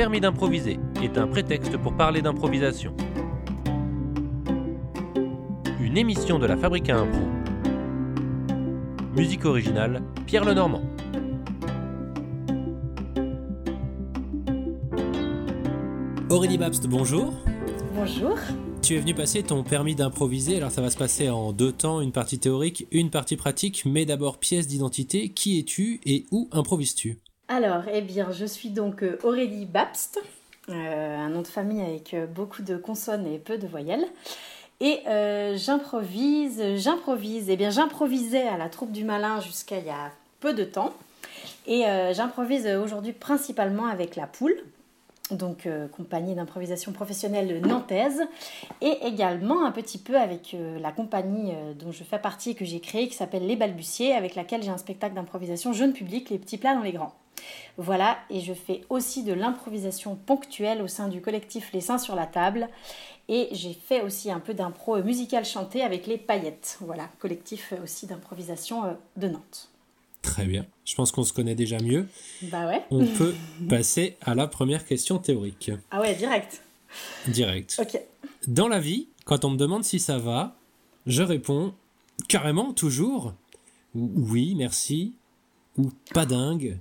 permis d'improviser est un prétexte pour parler d'improvisation. Une émission de la Fabrique à Impro. Musique originale, Pierre Lenormand. Aurélie Babst, bonjour. Bonjour. Tu es venu passer ton permis d'improviser, alors ça va se passer en deux temps, une partie théorique, une partie pratique, mais d'abord pièce d'identité, qui es-tu et où improvises-tu? Alors, eh bien, je suis donc euh, Aurélie Babst, euh, un nom de famille avec euh, beaucoup de consonnes et peu de voyelles. Et j'improvise, j'improvise, eh bien j'improvisais à la troupe du malin jusqu'à il y a peu de temps. Et j'improvise aujourd'hui principalement avec la poule, donc compagnie d'improvisation professionnelle nantaise, et également un petit peu avec la compagnie dont je fais partie et que j'ai créée, qui s'appelle Les Balbutiers, avec laquelle j'ai un spectacle d'improvisation jeune public, Les Petits Plats dans les Grands. Voilà, et je fais aussi de l'improvisation ponctuelle au sein du collectif Les Seins sur la table, et j'ai fait aussi un peu d'impro musical chanté avec Les Paillettes, voilà, collectif aussi d'improvisation de Nantes. Très bien. Je pense qu'on se connaît déjà mieux. Bah ouais. On peut passer à la première question théorique. Ah ouais, direct. Direct. Ok. Dans la vie, quand on me demande si ça va, je réponds carrément toujours oui, merci, ou pas dingue,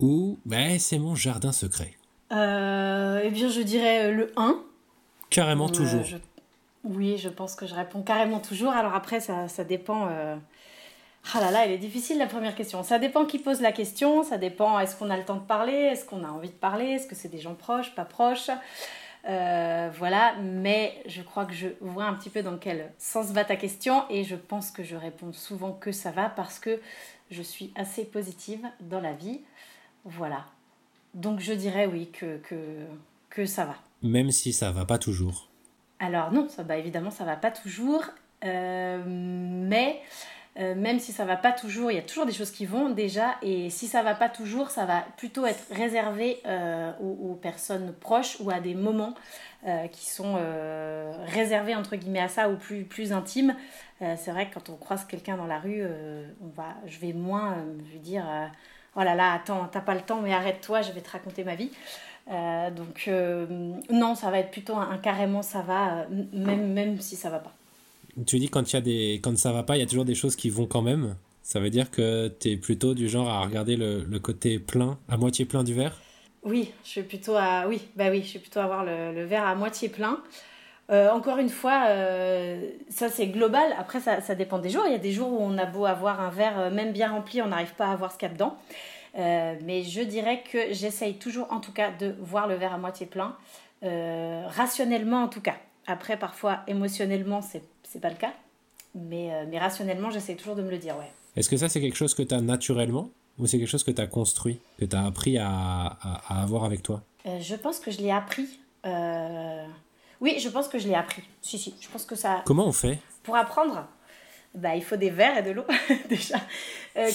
ou ben, c'est mon jardin secret. Euh, eh bien, je dirais le 1. Carrément euh, toujours. Oui, je pense que je réponds carrément toujours. Alors après, ça, ça dépend. Euh, ah là là, elle est difficile la première question. Ça dépend qui pose la question, ça dépend est-ce qu'on a le temps de parler, est-ce qu'on a envie de parler, est-ce que c'est des gens proches, pas proches? Euh, voilà, mais je crois que je vois un petit peu dans quel sens va ta question et je pense que je réponds souvent que ça va parce que je suis assez positive dans la vie. Voilà. Donc je dirais oui que, que, que ça va. Même si ça va pas toujours. Alors non, ça, bah, évidemment ça va pas toujours, euh, mais euh, même si ça va pas toujours, il y a toujours des choses qui vont déjà, et si ça va pas toujours, ça va plutôt être réservé euh, aux, personnes proches ou à des moments qui sont réservés entre guillemets à ça ou plus, plus intimes. c'est vrai que quand on croise quelqu'un dans la rue, on va, je vais moins lui dire Oh là là, attends, t'as pas le temps, mais arrête-toi, je vais te raconter ma vie. donc non, ça va être plutôt un, un carrément ça va, même, même si ça va pas. Tu dis quand il y a des quand ça va pas, il y a toujours des choses qui vont quand même. Ça veut dire que tu es plutôt du genre à regarder le, le, côté plein, à moitié plein du verre? Oui, je suis plutôt à oui, bah oui, je suis plutôt à voir le, le verre à moitié plein. Euh, encore une fois, euh, ça c'est global. Après, ça, ça, dépend des jours. Il y a des jours où on a beau avoir un verre euh, même bien rempli, on n'arrive pas à voir ce qu'il y a dedans. mais je dirais que j'essaye toujours, en tout cas, de voir le verre à moitié plein, rationnellement en tout cas. Après, parfois, émotionnellement, c'est c'est pas le cas. Mais, mais rationnellement, j'essaie toujours de me le dire, ouais. Est-ce que ça, c'est quelque chose que tu as naturellement ou c'est quelque chose que tu as construit, que tu as appris à, à, avoir avec toi? Je pense que je l'ai appris. Euh, oui, je pense que je l'ai appris. Si, si, je pense que ça. Comment on fait? Pour apprendre bah, il faut des verres et de l'eau déjà.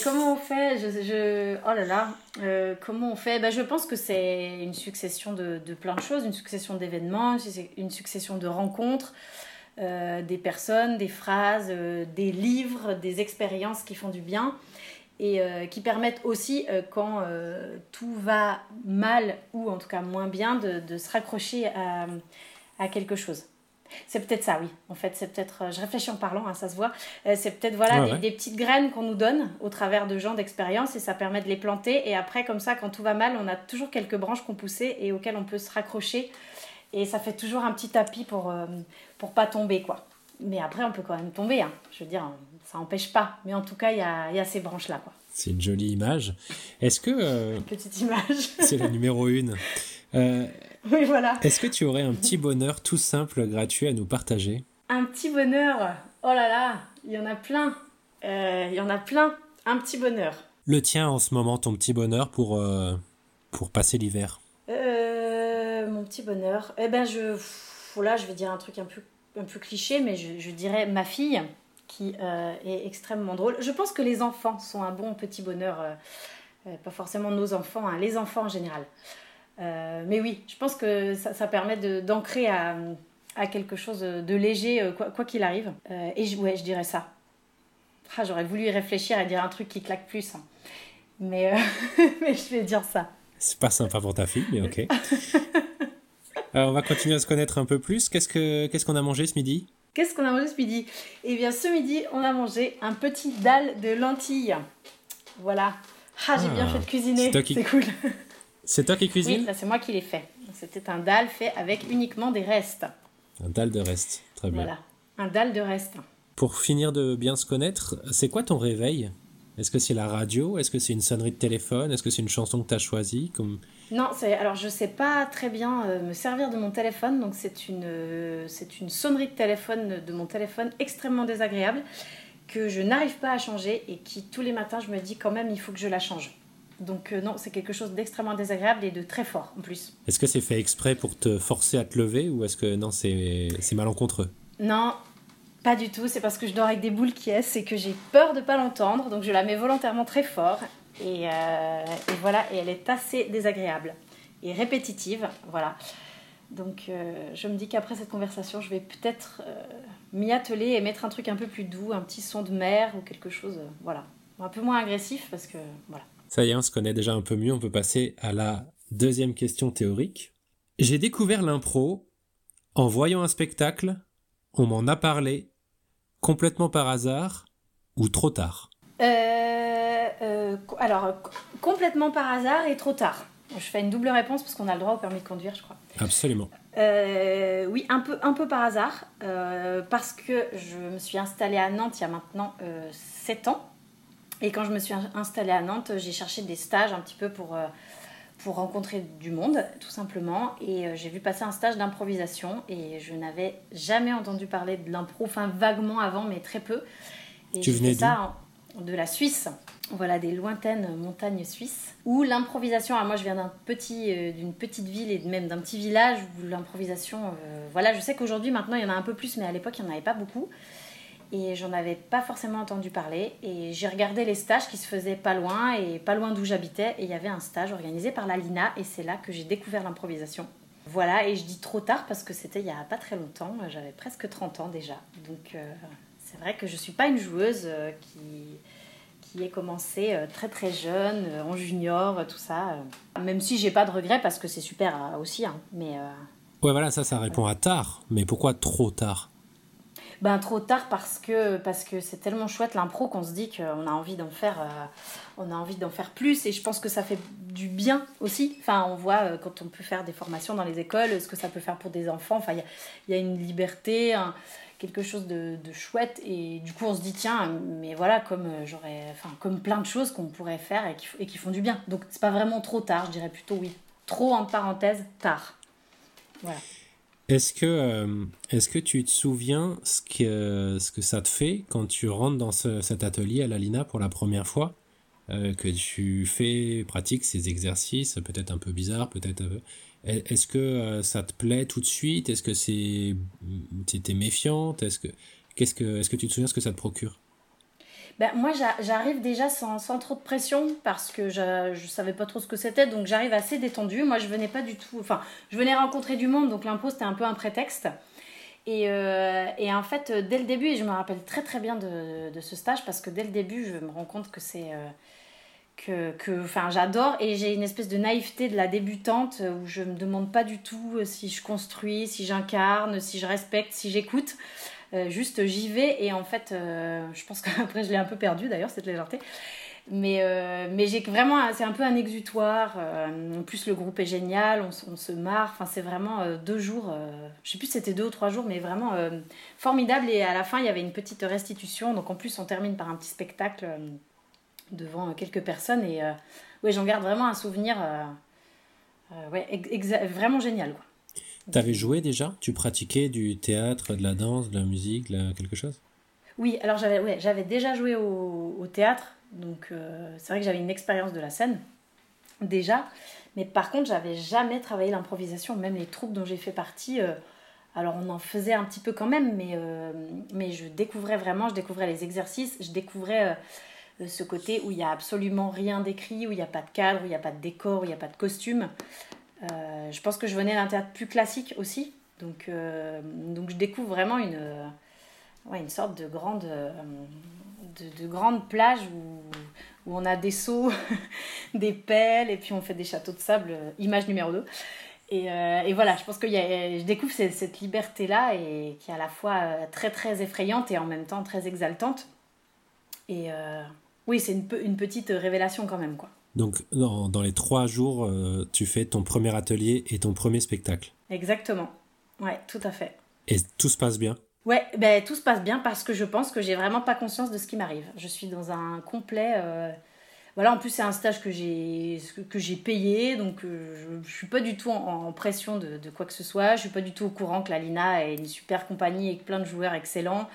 comment on fait? Je, je, Oh là là, comment on fait? Bah, Je pense que c'est une succession de, de, plein de choses, une succession d'événements, une succession de rencontres, euh, des personnes, des phrases, euh, des livres, des expériences qui font du bien et euh, qui permettent aussi, quand tout va mal ou en tout cas moins bien, de, se raccrocher à, quelque chose. C'est peut-être ça, oui. En fait, c'est peut-être. Je réfléchis en parlant, hein, ça se voit. c'est peut-être voilà des, des, petites graines qu'on nous donne au travers de gens d'expérience et ça permet de les planter. Et après, comme ça, quand tout va mal, on a toujours quelques branches qu'on poussait et auxquelles on peut se raccrocher et ça fait toujours un petit tapis pour, euh, pour pas tomber, quoi. Mais après, on peut quand même tomber. Hein. Je veux dire, ça n'empêche pas. Mais en tout cas, il y a, y a, ces branches-là, quoi. C'est une jolie image. Est-ce que... Euh, Petite image. c'est la numéro une? Euh, oui, voilà. Est-ce que tu aurais un petit bonheur tout simple, gratuit à nous partager? Un petit bonheur Oh là là, il y en a plein. Il y en a plein. Un petit bonheur. Le tien en ce moment, ton petit bonheur pour, pour passer l'hiver? Mon petit bonheur Eh ben, je, là, je vais dire un truc un peu, un peu cliché, mais je, dirais ma fille, qui euh, est extrêmement drôle. Je pense que les enfants sont un bon petit bonheur, euh, euh, pas forcément nos enfants, hein, les enfants en général. Mais oui, je pense que ça, permet d'ancrer à, à, quelque chose de léger, quoi qu'il arrive. et je, ouais, je dirais ça. Ah, J'aurais voulu y réfléchir et dire un truc qui claque plus. Hein. Mais, mais je vais dire ça. C'est pas sympa pour ta fille, mais ok. Alors, on va continuer à se connaître un peu plus. Qu'est-ce que qu'est-ce qu'on a mangé ce midi? Qu'est-ce qu'on a mangé ce midi? Eh bien, ce midi, on a mangé un petit dalle de lentilles. Voilà. Ah, j'ai bien Ah, fait de cuisiner. C'est cool. C'est toi qui Oui, cuisines là, c'est moi qui l'ai fait. C'était un dalle fait avec uniquement des restes. Un dalle de reste. Très bien. Voilà. Un dalle de restes. Pour finir de bien se connaître, c'est quoi ton réveil? Est-ce que c'est la radio? Est-ce que c'est une sonnerie de téléphone? Est-ce que c'est une chanson que tu as choisie comme... Non, alors je sais pas très bien euh, me servir de mon téléphone, donc c'est une euh, c'est une sonnerie de téléphone de mon téléphone extrêmement désagréable que je n'arrive pas à changer et qui tous les matins je me dis quand même il faut que je la change. Donc euh, non, c'est quelque chose d'extrêmement désagréable et de très fort en plus. Est-ce que c'est fait exprès pour te forcer à te lever ou est-ce que non, c'est malencontreux? Non, pas du tout. C'est parce que je dors avec des boules qui est et que j'ai peur de pas l'entendre. Donc je la mets volontairement très fort. Et, euh, et voilà, et elle est assez désagréable et répétitive. Voilà. Donc euh, je me dis qu'après cette conversation, je vais peut-être m'y atteler et mettre un truc un peu plus doux, un petit son de mer ou quelque chose. voilà. Un peu moins agressif parce que voilà. Ça y est, on se connaît déjà un peu mieux, on peut passer à la deuxième question théorique. J'ai découvert l'impro en voyant un spectacle, on m'en a parlé, complètement par hasard ou trop tard? Euh, euh, alors, co- complètement par hasard et trop tard. Je fais une double réponse parce qu'on a le droit au permis de conduire, je crois. Absolument. Euh, oui, un peu, un peu par hasard, parce que je me suis installée à Nantes il y a maintenant euh, 7 ans. Et quand je me suis in- installée à Nantes, j'ai cherché des stages un petit peu pour, euh, pour rencontrer du monde, tout simplement. Et euh, j'ai vu passer un stage d'improvisation. Et je n'avais jamais entendu parler de l'impro, enfin vaguement avant, mais très peu. Et Tu venais ça de la Suisse. Voilà, des lointaines montagnes suisses. Où l'improvisation, moi je viens d'un petit, euh, d'une petite ville et même d'un petit village où l'improvisation, euh, voilà, je sais qu'aujourd'hui maintenant il y en a un peu plus, mais à l'époque il n'y en avait pas beaucoup. Et j'en avais pas forcément entendu parler. Et j'ai regardé les stages qui se faisaient pas loin et pas loin d'où j'habitais. Et il y avait un stage organisé par la Lina et c'est là que j'ai découvert l'improvisation. Voilà, et je dis trop tard parce que c'était il y a pas très longtemps, j'avais presque 30 ans déjà. Donc euh, c'est vrai que je suis pas une joueuse euh, qui, qui ait commencé euh, très très jeune, en junior, tout ça. Même si j'ai pas de regrets parce que c'est super aussi, hein, mais Ouais, voilà, ça, ça répond à tard. Mais pourquoi trop tard? Ben trop tard parce que parce que c'est tellement chouette l'impro qu'on se dit qu'on a envie d'en faire euh, on a envie d'en faire plus et je pense que ça fait du bien aussi. Enfin, on voit euh, quand on peut faire des formations dans les écoles, ce que ça peut faire pour des enfants. Enfin, il y y, a une liberté, quelque chose de, de chouette et du coup on se dit tiens, mais voilà comme euh, j'aurais, enfin comme plein de choses qu'on pourrait faire et qui, et qui font du bien. Donc c'est pas vraiment trop tard, je dirais plutôt oui. Trop en parenthèse tard. Voilà. Est-ce que, euh, est-ce que tu te souviens ce que, ce que ça te fait quand tu rentres dans ce- cet atelier à la Lina pour la première fois euh, Que tu fais, pratiques ces exercices, peut-être un peu bizarres, peut-être. Est- Est-ce que euh, ça te plaît tout de suite? Est-ce que c'est, t'étais méfiante? Est-ce que, que, est-ce que tu te souviens ce que ça te procure? Ben, moi, j'a- j'arrive déjà sans, sans trop de pression parce que je, je savais pas trop ce que c'était, donc j'arrive assez détendue. Moi, je venais pas du tout. Enfin, je venais rencontrer du monde, donc l'impro c'était un peu un prétexte. Et, euh, et en fait, euh, dès le début, et je me rappelle très très bien de, de ce stage parce que dès le début, je me rends compte que c'est. euh, que, que j'adore et j'ai une espèce de naïveté de la débutante où je me demande pas du tout si je construis, si j'incarne, si je respecte, si j'écoute. Euh, juste j'y vais et en fait, euh, je pense qu'après je l'ai un peu perdu d'ailleurs cette légèreté. Mais, euh, mais j'ai vraiment, c'est un peu un exutoire. en plus, le groupe est génial, on, se marre. C'est vraiment deux jours. je sais plus si c'était deux ou trois jours, mais vraiment formidable. Et à la fin, il y avait une petite restitution. Donc en plus, on termine par un petit spectacle devant quelques personnes. Et ouais, j'en garde vraiment un souvenir vraiment génial. T'avais joué déjà? Tu pratiquais du théâtre, de la danse, de la musique, de la- quelque chose? Oui, alors j'avais ouais, déjà joué au, théâtre, donc euh, c'est vrai que j'avais une expérience de la scène déjà, mais par contre j'avais jamais travaillé l'improvisation, même les troupes dont j'ai fait partie. euh, alors on en faisait un petit peu quand même, mais, euh, mais je découvrais vraiment, je découvrais les exercices, je découvrais ce côté où il n'y a absolument rien d'écrit, où il n'y a pas de cadre, où il n'y a pas de décor, où il n'y a pas de costume. Euh, je pense que je venais d'un théâtre plus classique aussi, donc, euh, donc je découvre vraiment une, euh, une sorte de grande, de, de grande plage où, où on a des seaux, des pelles, et puis on fait des châteaux de sable, image numéro 2. Et, et, voilà, je pense que y a, je découvre cette, liberté-là, et qui est à la fois très très effrayante et en même temps très exaltante. Et oui, c'est une, une, petite révélation quand même, quoi. Donc, dans, dans les trois jours, tu fais ton premier atelier et ton premier spectacle. Exactement. Ouais, tout à fait. Et tout se passe bien? Ouais, ben, tout se passe bien parce que je pense que j'ai vraiment pas conscience de ce qui m'arrive. Je suis dans un complet. Euh, voilà, en plus, c'est un stage que j'ai, que j'ai payé, donc euh, je, je, suis pas du tout en, pression de, de, quoi que ce soit. Je suis pas du tout au courant que la Lina est une super compagnie avec plein de joueurs excellents.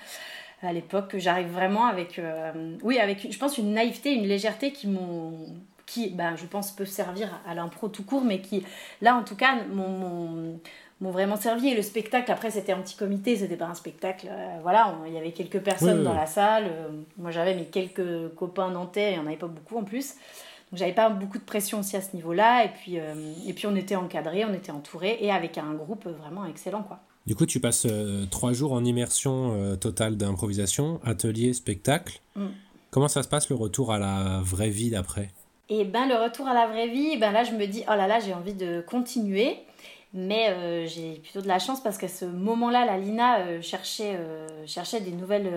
À l'époque, j'arrive vraiment avec, euh, oui, avec, je pense, une naïveté, une légèreté qui m'ont qui, ben, je pense, peuvent servir à l'impro tout court, mais qui, là, en tout cas, mon m'ont vraiment servi. Et le spectacle, après, c'était un petit comité, c'était pas un spectacle. Euh, voilà, il y avait quelques personnes oui, dans oui. la salle. Euh, moi, j'avais mes quelques copains nantais, il n'y en avait pas beaucoup en plus. Donc, j'avais pas beaucoup de pression aussi à ce niveau-là. Et puis, euh, et puis, on était encadré, on était entouré et avec un groupe vraiment excellent, quoi. Du coup, tu passes trois jours en immersion totale d'improvisation, atelier, spectacle. Mm. Comment ça se passe le retour à la vraie vie d'après? Et ben le retour à la vraie vie, ben là je me dis oh là là j'ai envie de continuer. Mais euh, j'ai plutôt de la chance parce qu'à ce moment-là, la Lina euh, cherchait, euh, cherchait des, nouvelles,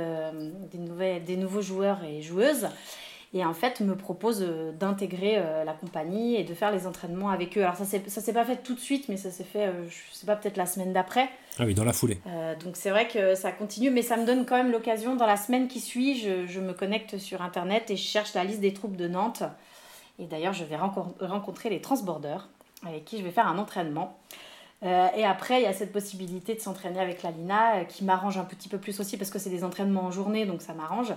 des, nouvelles, des nouveaux joueurs et joueuses. Et en fait, me propose d'intégrer la compagnie et de faire les entraînements avec eux. Alors, ça ne s'est pas fait tout de suite, mais ça s'est fait, je sais pas, peut-être la semaine d'après. Ah oui, dans la foulée. donc, c'est vrai que ça continue, mais ça me donne quand même l'occasion. Dans la semaine qui suit, je, je, me connecte sur Internet et je cherche la liste des troupes de Nantes. Et d'ailleurs, je vais rencontrer les transbordeurs avec qui je vais faire un entraînement. Euh, et après, il y a cette possibilité de s'entraîner avec la Lina euh, qui m'arrange un petit peu plus aussi parce que c'est des entraînements en journée, donc ça m'arrange.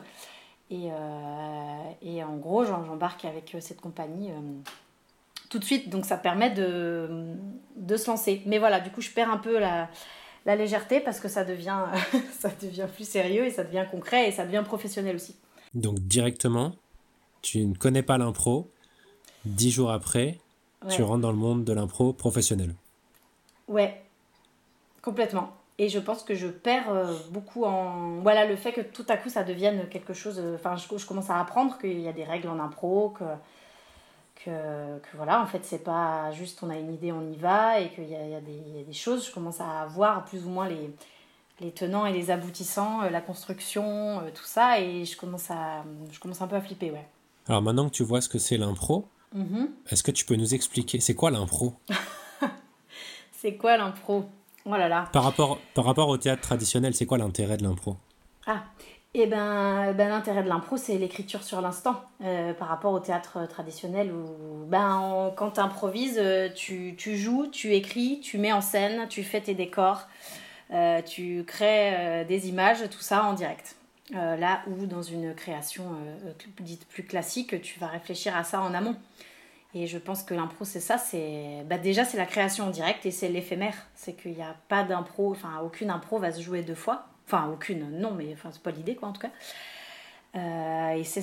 Et, euh, et, en gros, j'embarque avec cette compagnie tout de suite, donc ça permet de, de se lancer. Mais voilà, du coup, je perds un peu la, la légèreté parce que ça devient, ça devient plus sérieux et ça devient concret et ça devient professionnel aussi. Donc directement, tu ne connais pas l'impro, dix jours après, ouais. tu rentres dans le monde de l'impro professionnel. Ouais, complètement. Et je pense que je perds euh, beaucoup en. Voilà, le fait que tout à coup ça devienne quelque chose. Enfin, je, je, commence à apprendre qu'il y a des règles en impro, que. Que, que voilà, en fait, c'est pas juste on a une idée, on y va, et qu'il y, y, y, a des choses. Je commence à voir plus ou moins les, les tenants et les aboutissants, euh, la construction, euh, tout ça, et je commence, à, je commence un peu à flipper, ouais. Alors maintenant que tu vois ce que c'est l'impro, mm -hmm. est-ce que tu peux nous expliquer, c'est quoi l'impro C'est quoi l'impro? Oh là là. Par rapport, par rapport au théâtre traditionnel, c'est quoi l'intérêt de l'impro? Ah, et eh ben, ben l'intérêt de l'impro, c'est l'écriture sur l'instant, euh, par rapport au théâtre traditionnel où, ben, on, quand tu improvises, tu, tu, joues, tu écris, tu mets en scène, tu fais tes décors, euh, tu crées euh, des images, tout ça en direct. Euh, là où dans une création euh, dite plus classique, tu vas réfléchir à ça en amont. Et je pense que l'impro, c'est ça. C'est bah déjà c'est la création en direct et c'est l'éphémère. C'est qu'il n'y a pas d'impro, enfin aucune impro va se jouer deux fois. Enfin aucune, non, mais enfin c'est pas l'idée quoi en tout cas. Euh, et c'est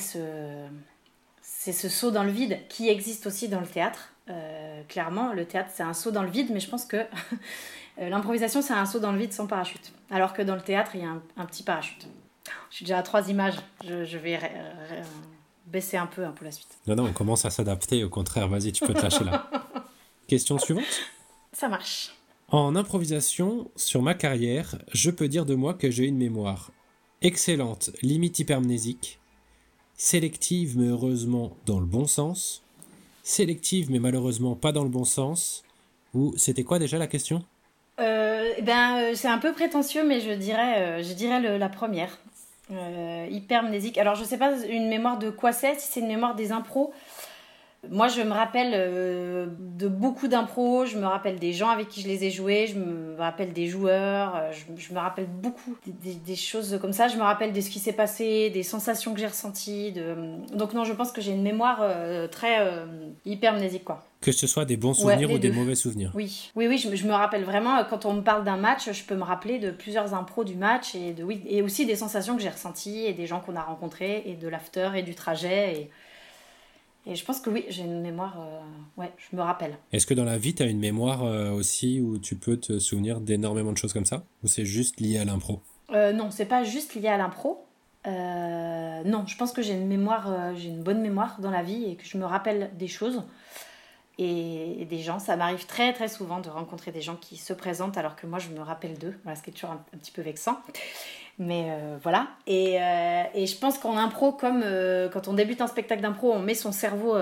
ce saut dans le vide qui existe aussi dans le théâtre. Clairement, le théâtre c'est un saut dans le vide, mais je pense que l'improvisation c'est un saut dans le vide sans parachute. Alors que dans le théâtre il y a un petit parachute. Je suis déjà à trois images. Je, je vais baisser un peu hein, pour la suite. Non, non, on commence à s'adapter. Au contraire, vas-y, tu peux te lâcher là. Question suivante Ça marche. En improvisation, sur ma carrière, je peux dire de moi que j'ai une mémoire excellente, limite hypermnésique, sélective mais heureusement dans le bon sens, sélective mais malheureusement pas dans le bon sens, ou c'était quoi déjà la question? Euh, ben, c'est un peu prétentieux, mais je dirais, euh, je dirais le, la première. Euh, hypermnésique. Alors, je sais pas une mémoire de quoi c'est, si c'est une mémoire des impros. Moi, je me rappelle euh, de beaucoup d'impros, je me rappelle des gens avec qui je les ai joués, je me rappelle des joueurs, euh, je, je me rappelle beaucoup des, des, choses comme ça. Je me rappelle de ce qui s'est passé, des sensations que j'ai ressenties. De... Donc, non, je pense que j'ai une mémoire euh, très euh, hypermnésique, quoi. Que ce soit des bons souvenirs ouais, ou des mauvais souvenirs. Oui, oui, oui, je, je, me rappelle vraiment, quand on me parle d'un match, je peux me rappeler de plusieurs impros du match et, de, oui, et aussi des sensations que j'ai ressenties et des gens qu'on a rencontrés et de l'after et du trajet. Et, et je pense que oui, j'ai une mémoire, euh, ouais, je me rappelle. Est-ce que dans la vie, tu as une mémoire euh, aussi où tu peux te souvenir d'énormément de choses comme ça? Ou c'est juste lié à l'impro? Euh, Non, c'est pas juste lié à l'impro. non, je pense que j'ai une mémoire, j'ai une bonne mémoire dans la vie et que je me rappelle des choses et, des gens. Ça m'arrive très très souvent de rencontrer des gens qui se présentent alors que moi je me rappelle d'eux, voilà, ce qui est toujours un, petit peu vexant. Mais euh, voilà. Et, euh, et, je pense qu'en impro, comme euh, quand on débute un spectacle d'impro, on met son cerveau.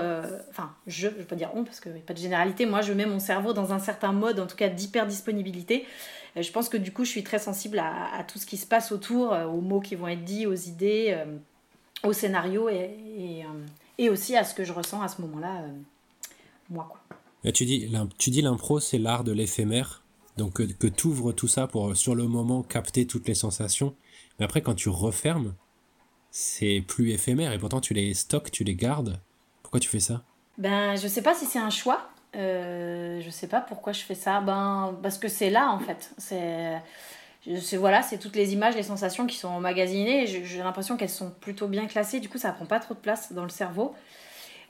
Enfin, je, je peux dire on parce qu'il n'y a pas de généralité. Moi, je mets mon cerveau dans un certain mode, en tout cas d'hyper disponibilité. je pense que du coup, je suis très sensible à, tout ce qui se passe autour, aux mots qui vont être dits, aux idées, au scénario et, et, aussi à ce que je ressens à ce moment-là moi. Quoi. tu dis, l'impro, c'est l'art de l'éphémère. Donc que, que tu ouvres tout ça pour, sur le moment, capter toutes les sensations. Mais après, quand tu refermes, c'est plus éphémère et pourtant tu les stocks, tu les gardes. Pourquoi tu fais ça? Ben, je sais pas si c'est un choix. Euh, je sais pas pourquoi je fais ça. Ben, parce que c'est là en fait. C'est. voilà, c'est toutes les images, les sensations qui sont emmagasinées. J'ai l'impression qu'elles sont plutôt bien classées. Du coup, ça prend pas trop de place dans le cerveau.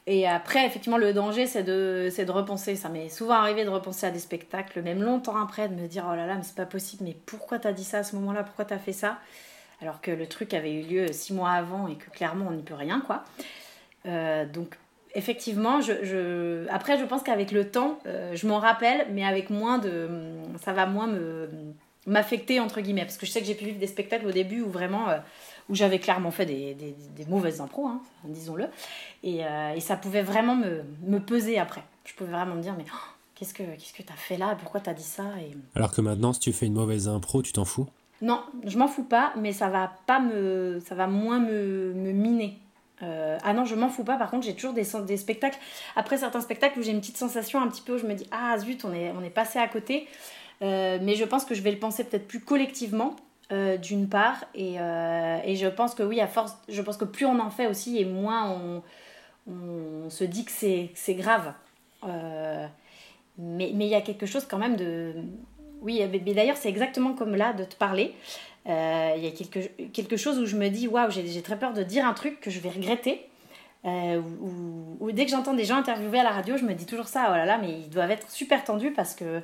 Et après, effectivement, le danger, c'est de, de repenser. Ça m'est souvent arrivé de repenser à des spectacles, même longtemps après, de me dire oh là là, mais c'est pas possible, mais pourquoi t'as dit ça à ce moment-là? Pourquoi t'as fait ça? Alors que le truc avait eu lieu six mois avant et que clairement, on n'y peut rien, quoi. Euh, donc, effectivement, après, je pense qu'avec le temps, euh, je m'en rappelle, mais avec moins de. Ça va moins me m'affecter, entre guillemets. Parce que je sais que j'ai pu vivre des spectacles au début où vraiment. Euh, où j'avais clairement fait des, mauvaises impros, hein, disons-le. Et, ça pouvait vraiment me, me, peser après. Je pouvais vraiment me dire, mais oh, qu'est-ce que qu'est-ce que t'as fait là? Pourquoi t'as dit ça? Et... Alors que maintenant, si tu fais une mauvaise impro, tu t'en fous? Non, je m'en fous pas, mais ça va pas me, ça va moins me, me miner. Euh, ah non, je m'en fous pas. Par contre, j'ai toujours des, des spectacles. Après certains spectacles où j'ai une petite sensation un petit peu où je me dis ah zut, on est, on est passé à côté. Euh, mais je pense que je vais le penser peut-être plus collectivement euh, d'une part, et, et, je pense que oui, à force, je pense que plus on en fait aussi, et moins on, on se dit que c'est grave. Mais il y a quelque chose quand même de... Oui, mais d'ailleurs, c'est exactement comme là de te parler. Il y a quelque, quelque chose où je me dis, waouh, j'ai très peur de dire un truc que je vais regretter. ou, ou, dès que j'entends des gens interviewer à la radio, je me dis toujours ça, oh là là, mais ils doivent être super tendus parce que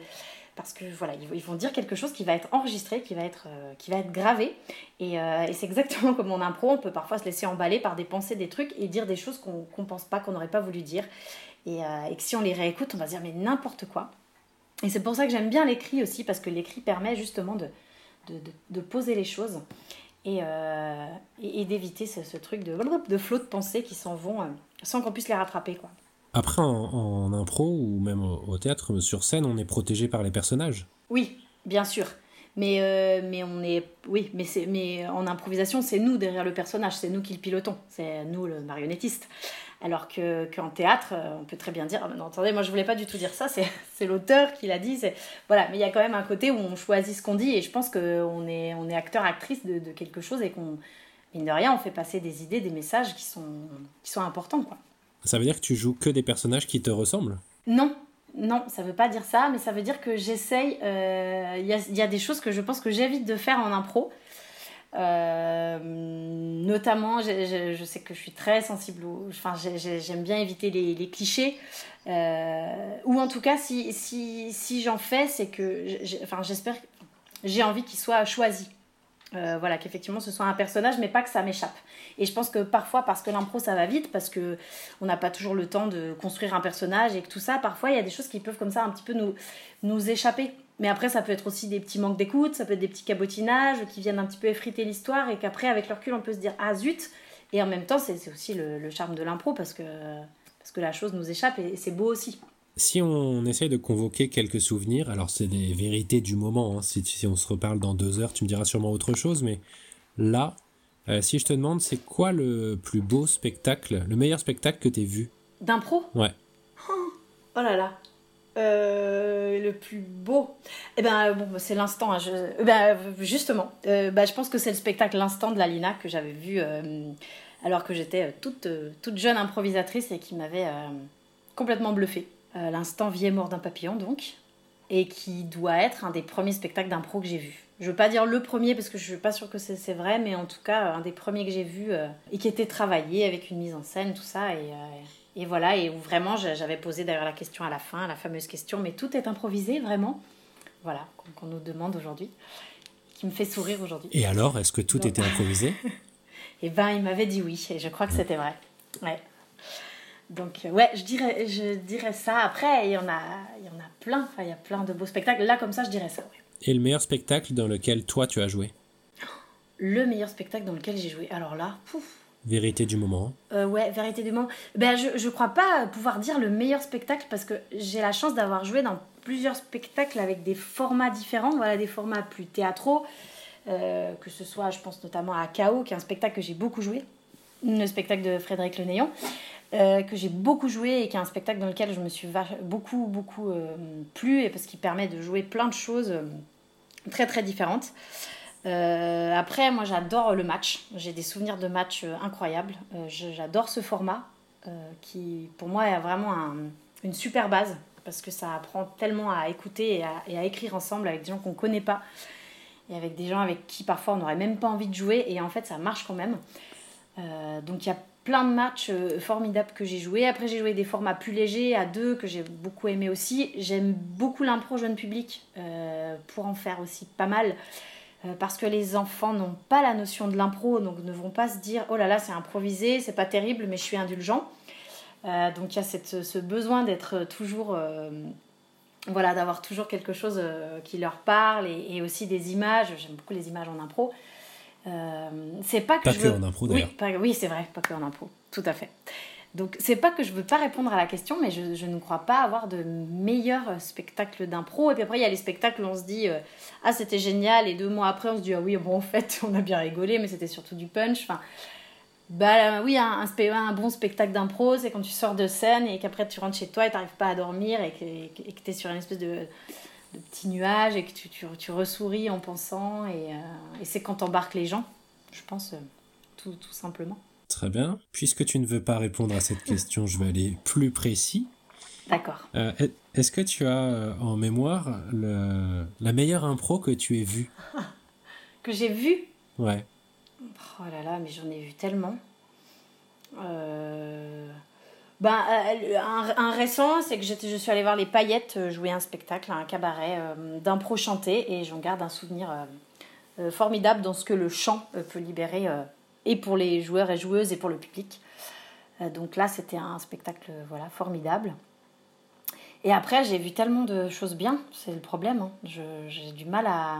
parce que voilà, ils vont dire quelque chose qui va être enregistré, qui va être, euh, qui va être gravé. Euh, et, c'est exactement comme en impro, on peut parfois se laisser emballer par des pensées, des trucs et dire des choses qu'on ne pense pas, qu'on n'aurait pas voulu dire. Et, euh, et, que si on les réécoute, on va se dire mais n'importe quoi. Et c'est pour ça que j'aime bien l'écrit aussi, parce que l'écrit permet justement de, de, de, poser les choses et, et, d'éviter ce, ce, truc de, de flot de pensées qui s'en vont sans qu'on puisse les rattraper. quoi. Après, en, impro ou même au, théâtre, sur scène, on est protégé par les personnages. Oui, bien sûr. Mais, euh, mais on est. Oui, mais, mais en improvisation, c'est nous derrière le personnage, c'est nous qui le pilotons, c'est nous le marionnettiste. Alors qu'en théâtre, on peut très bien dire ah, non, attendez, moi je voulais pas du tout dire ça, c'est l'auteur qui l'a dit. Voilà, mais il y a quand même un côté où on choisit ce qu'on dit et je pense qu'on est, on est acteur, actrice de, de quelque chose et qu'on, mine de rien, on fait passer des idées, des messages qui sont, qui sont importants. Quoi. Ça veut dire que tu joues que des personnages qui te ressemblent? Non, non, ça veut pas dire ça, mais ça veut dire que j'essaye. Il euh, y, y, a des choses que je pense que j'évite de faire en impro. Euh, notamment, je, sais que je suis très sensible, enfin, j'aime bien éviter les, les clichés. Euh, ou en tout cas, si, si, si j'en fais, c'est que, enfin, j'espère, j'ai envie qu'il soit choisi. Euh, voilà, qu'effectivement ce soit un personnage, mais pas que ça m'échappe. Et je pense que parfois, parce que l'impro ça va vite, parce que on n'a pas toujours le temps de construire un personnage et que tout ça, parfois il y a des choses qui peuvent comme ça un petit peu nous, nous échapper. Mais après, ça peut être aussi des petits manques d'écoute, ça peut être des petits cabotinages qui viennent un petit peu effriter l'histoire et qu'après, avec le recul, on peut se dire ah zut. Et en même temps, c'est aussi le, le, charme de l'impro parce que, parce que la chose nous échappe et c'est beau aussi. Si on essaye de convoquer quelques souvenirs, alors c'est des vérités du moment, hein. si, si, on se reparle dans deux heures, tu me diras sûrement autre chose, mais là, euh, si je te demande, c'est quoi le plus beau spectacle, le meilleur spectacle que tu aies vu? D'impro? Ouais. Oh, oh là là. Euh, le plus beau Eh ben, bon, bah, c'est l'instant. Hein, je... ben, justement, ben, je pense que c'est le spectacle L'instant de la Lina que j'avais vu alors que j'étais toute, toute jeune improvisatrice et qui m'avait complètement bluffée. L'instant vie et mort d'un papillon donc, et qui doit être un des premiers spectacles d'impro que j'ai vu. Je veux pas dire le premier parce que je suis pas sûre que c'est vrai, mais en tout cas un des premiers que j'ai vu et qui était travaillé avec une mise en scène, tout ça, et, et voilà, et où vraiment j'avais posé d'ailleurs la question à la fin, la fameuse question, mais tout est improvisé vraiment, voilà, qu'on nous demande aujourd'hui, qui me fait sourire aujourd'hui. Et alors, est-ce que tout était improvisé? Et ben, il m'avait dit oui, et je crois que c'était vrai. Ouais. Donc, euh, ouais, je dirais, je dirais ça. Après, il y en a, il y en a plein. Enfin, il y a plein de beaux spectacles. Là, comme ça, je dirais ça. Et le meilleur spectacle dans lequel toi, tu as joué? Le meilleur spectacle dans lequel j'ai joué. Alors là, pouf. Vérité du moment. Euh, ouais, vérité du moment. Ben, je, je crois pas pouvoir dire le meilleur spectacle parce que j'ai la chance d'avoir joué dans plusieurs spectacles avec des formats différents. Voilà, des formats plus théâtraux. Euh, que ce soit, je pense notamment à Chaos, qui est un spectacle que j'ai beaucoup joué. Le spectacle de Frédéric Lenéon. Euh, que j'ai beaucoup joué et qui est un spectacle dans lequel je me suis beaucoup, beaucoup euh, plu, et parce qu'il permet de jouer plein de choses euh, très, très différentes. Après, moi, j'adore le match. J'ai des souvenirs de match incroyables. j'adore ce format qui, pour moi, est vraiment une super base parce que ça apprend tellement à écouter et à, écrire ensemble avec des gens qu'on ne connaît pas et avec des gens avec qui parfois on n'aurait même pas envie de jouer et en fait ça marche quand même. donc il y a plein de matchs euh, formidables que j'ai joué. Après, j'ai joué des formats plus légers, à deux, que j'ai beaucoup aimé aussi. J'aime beaucoup l'impro jeune public euh, pour en faire aussi pas mal. Euh, parce que les enfants n'ont pas la notion de l'impro, donc ne vont pas se dire oh là là, c'est improvisé, c'est pas terrible, mais je suis indulgent. donc il y a cette, ce besoin d'être toujours. voilà, d'avoir toujours quelque chose qui leur parle et, et aussi des images. J'aime beaucoup les images en impro. Euh, c'est pas que pas je que veux... en impro d'ailleurs. Oui, oui c'est vrai, pas que en impro, tout à fait. Donc c'est pas que je veux pas répondre à la question, mais je, je ne crois pas avoir de meilleurs spectacles d'impro. Et puis après il y a les spectacles où on se dit euh, ah c'était génial et deux mois après on se dit ah oui bon en fait on a bien rigolé mais c'était surtout du punch. Enfin bah oui un, un, bon spectacle d'impro c'est quand tu sors de scène et qu'après tu rentres chez toi et t'arrives pas à dormir et que, que tu es sur une espèce de de petits nuages et que tu, tu, tu ressouris en pensant. Et, euh, et c'est quand t'embarques les gens, je pense, euh, tout, tout, simplement. Très bien. Puisque tu ne veux pas répondre à cette question, je vais aller plus précis. D'accord. Euh, Est-ce que tu as en mémoire le, la meilleure impro que tu aies vue? Que j'ai vue? Ouais. Oh là là, mais j'en ai vu tellement. Euh... Ben, euh, un, récent, c'est que je suis allée voir les paillettes euh, jouer un spectacle, un cabaret euh, d'impro chanté, et j'en garde un souvenir formidable dans ce que le chant peut libérer, et pour les joueurs et joueuses, et pour le public. donc là, c'était un spectacle voilà, formidable. Et après, j'ai vu tellement de choses bien, c'est le problème. Hein. J'ai du mal à,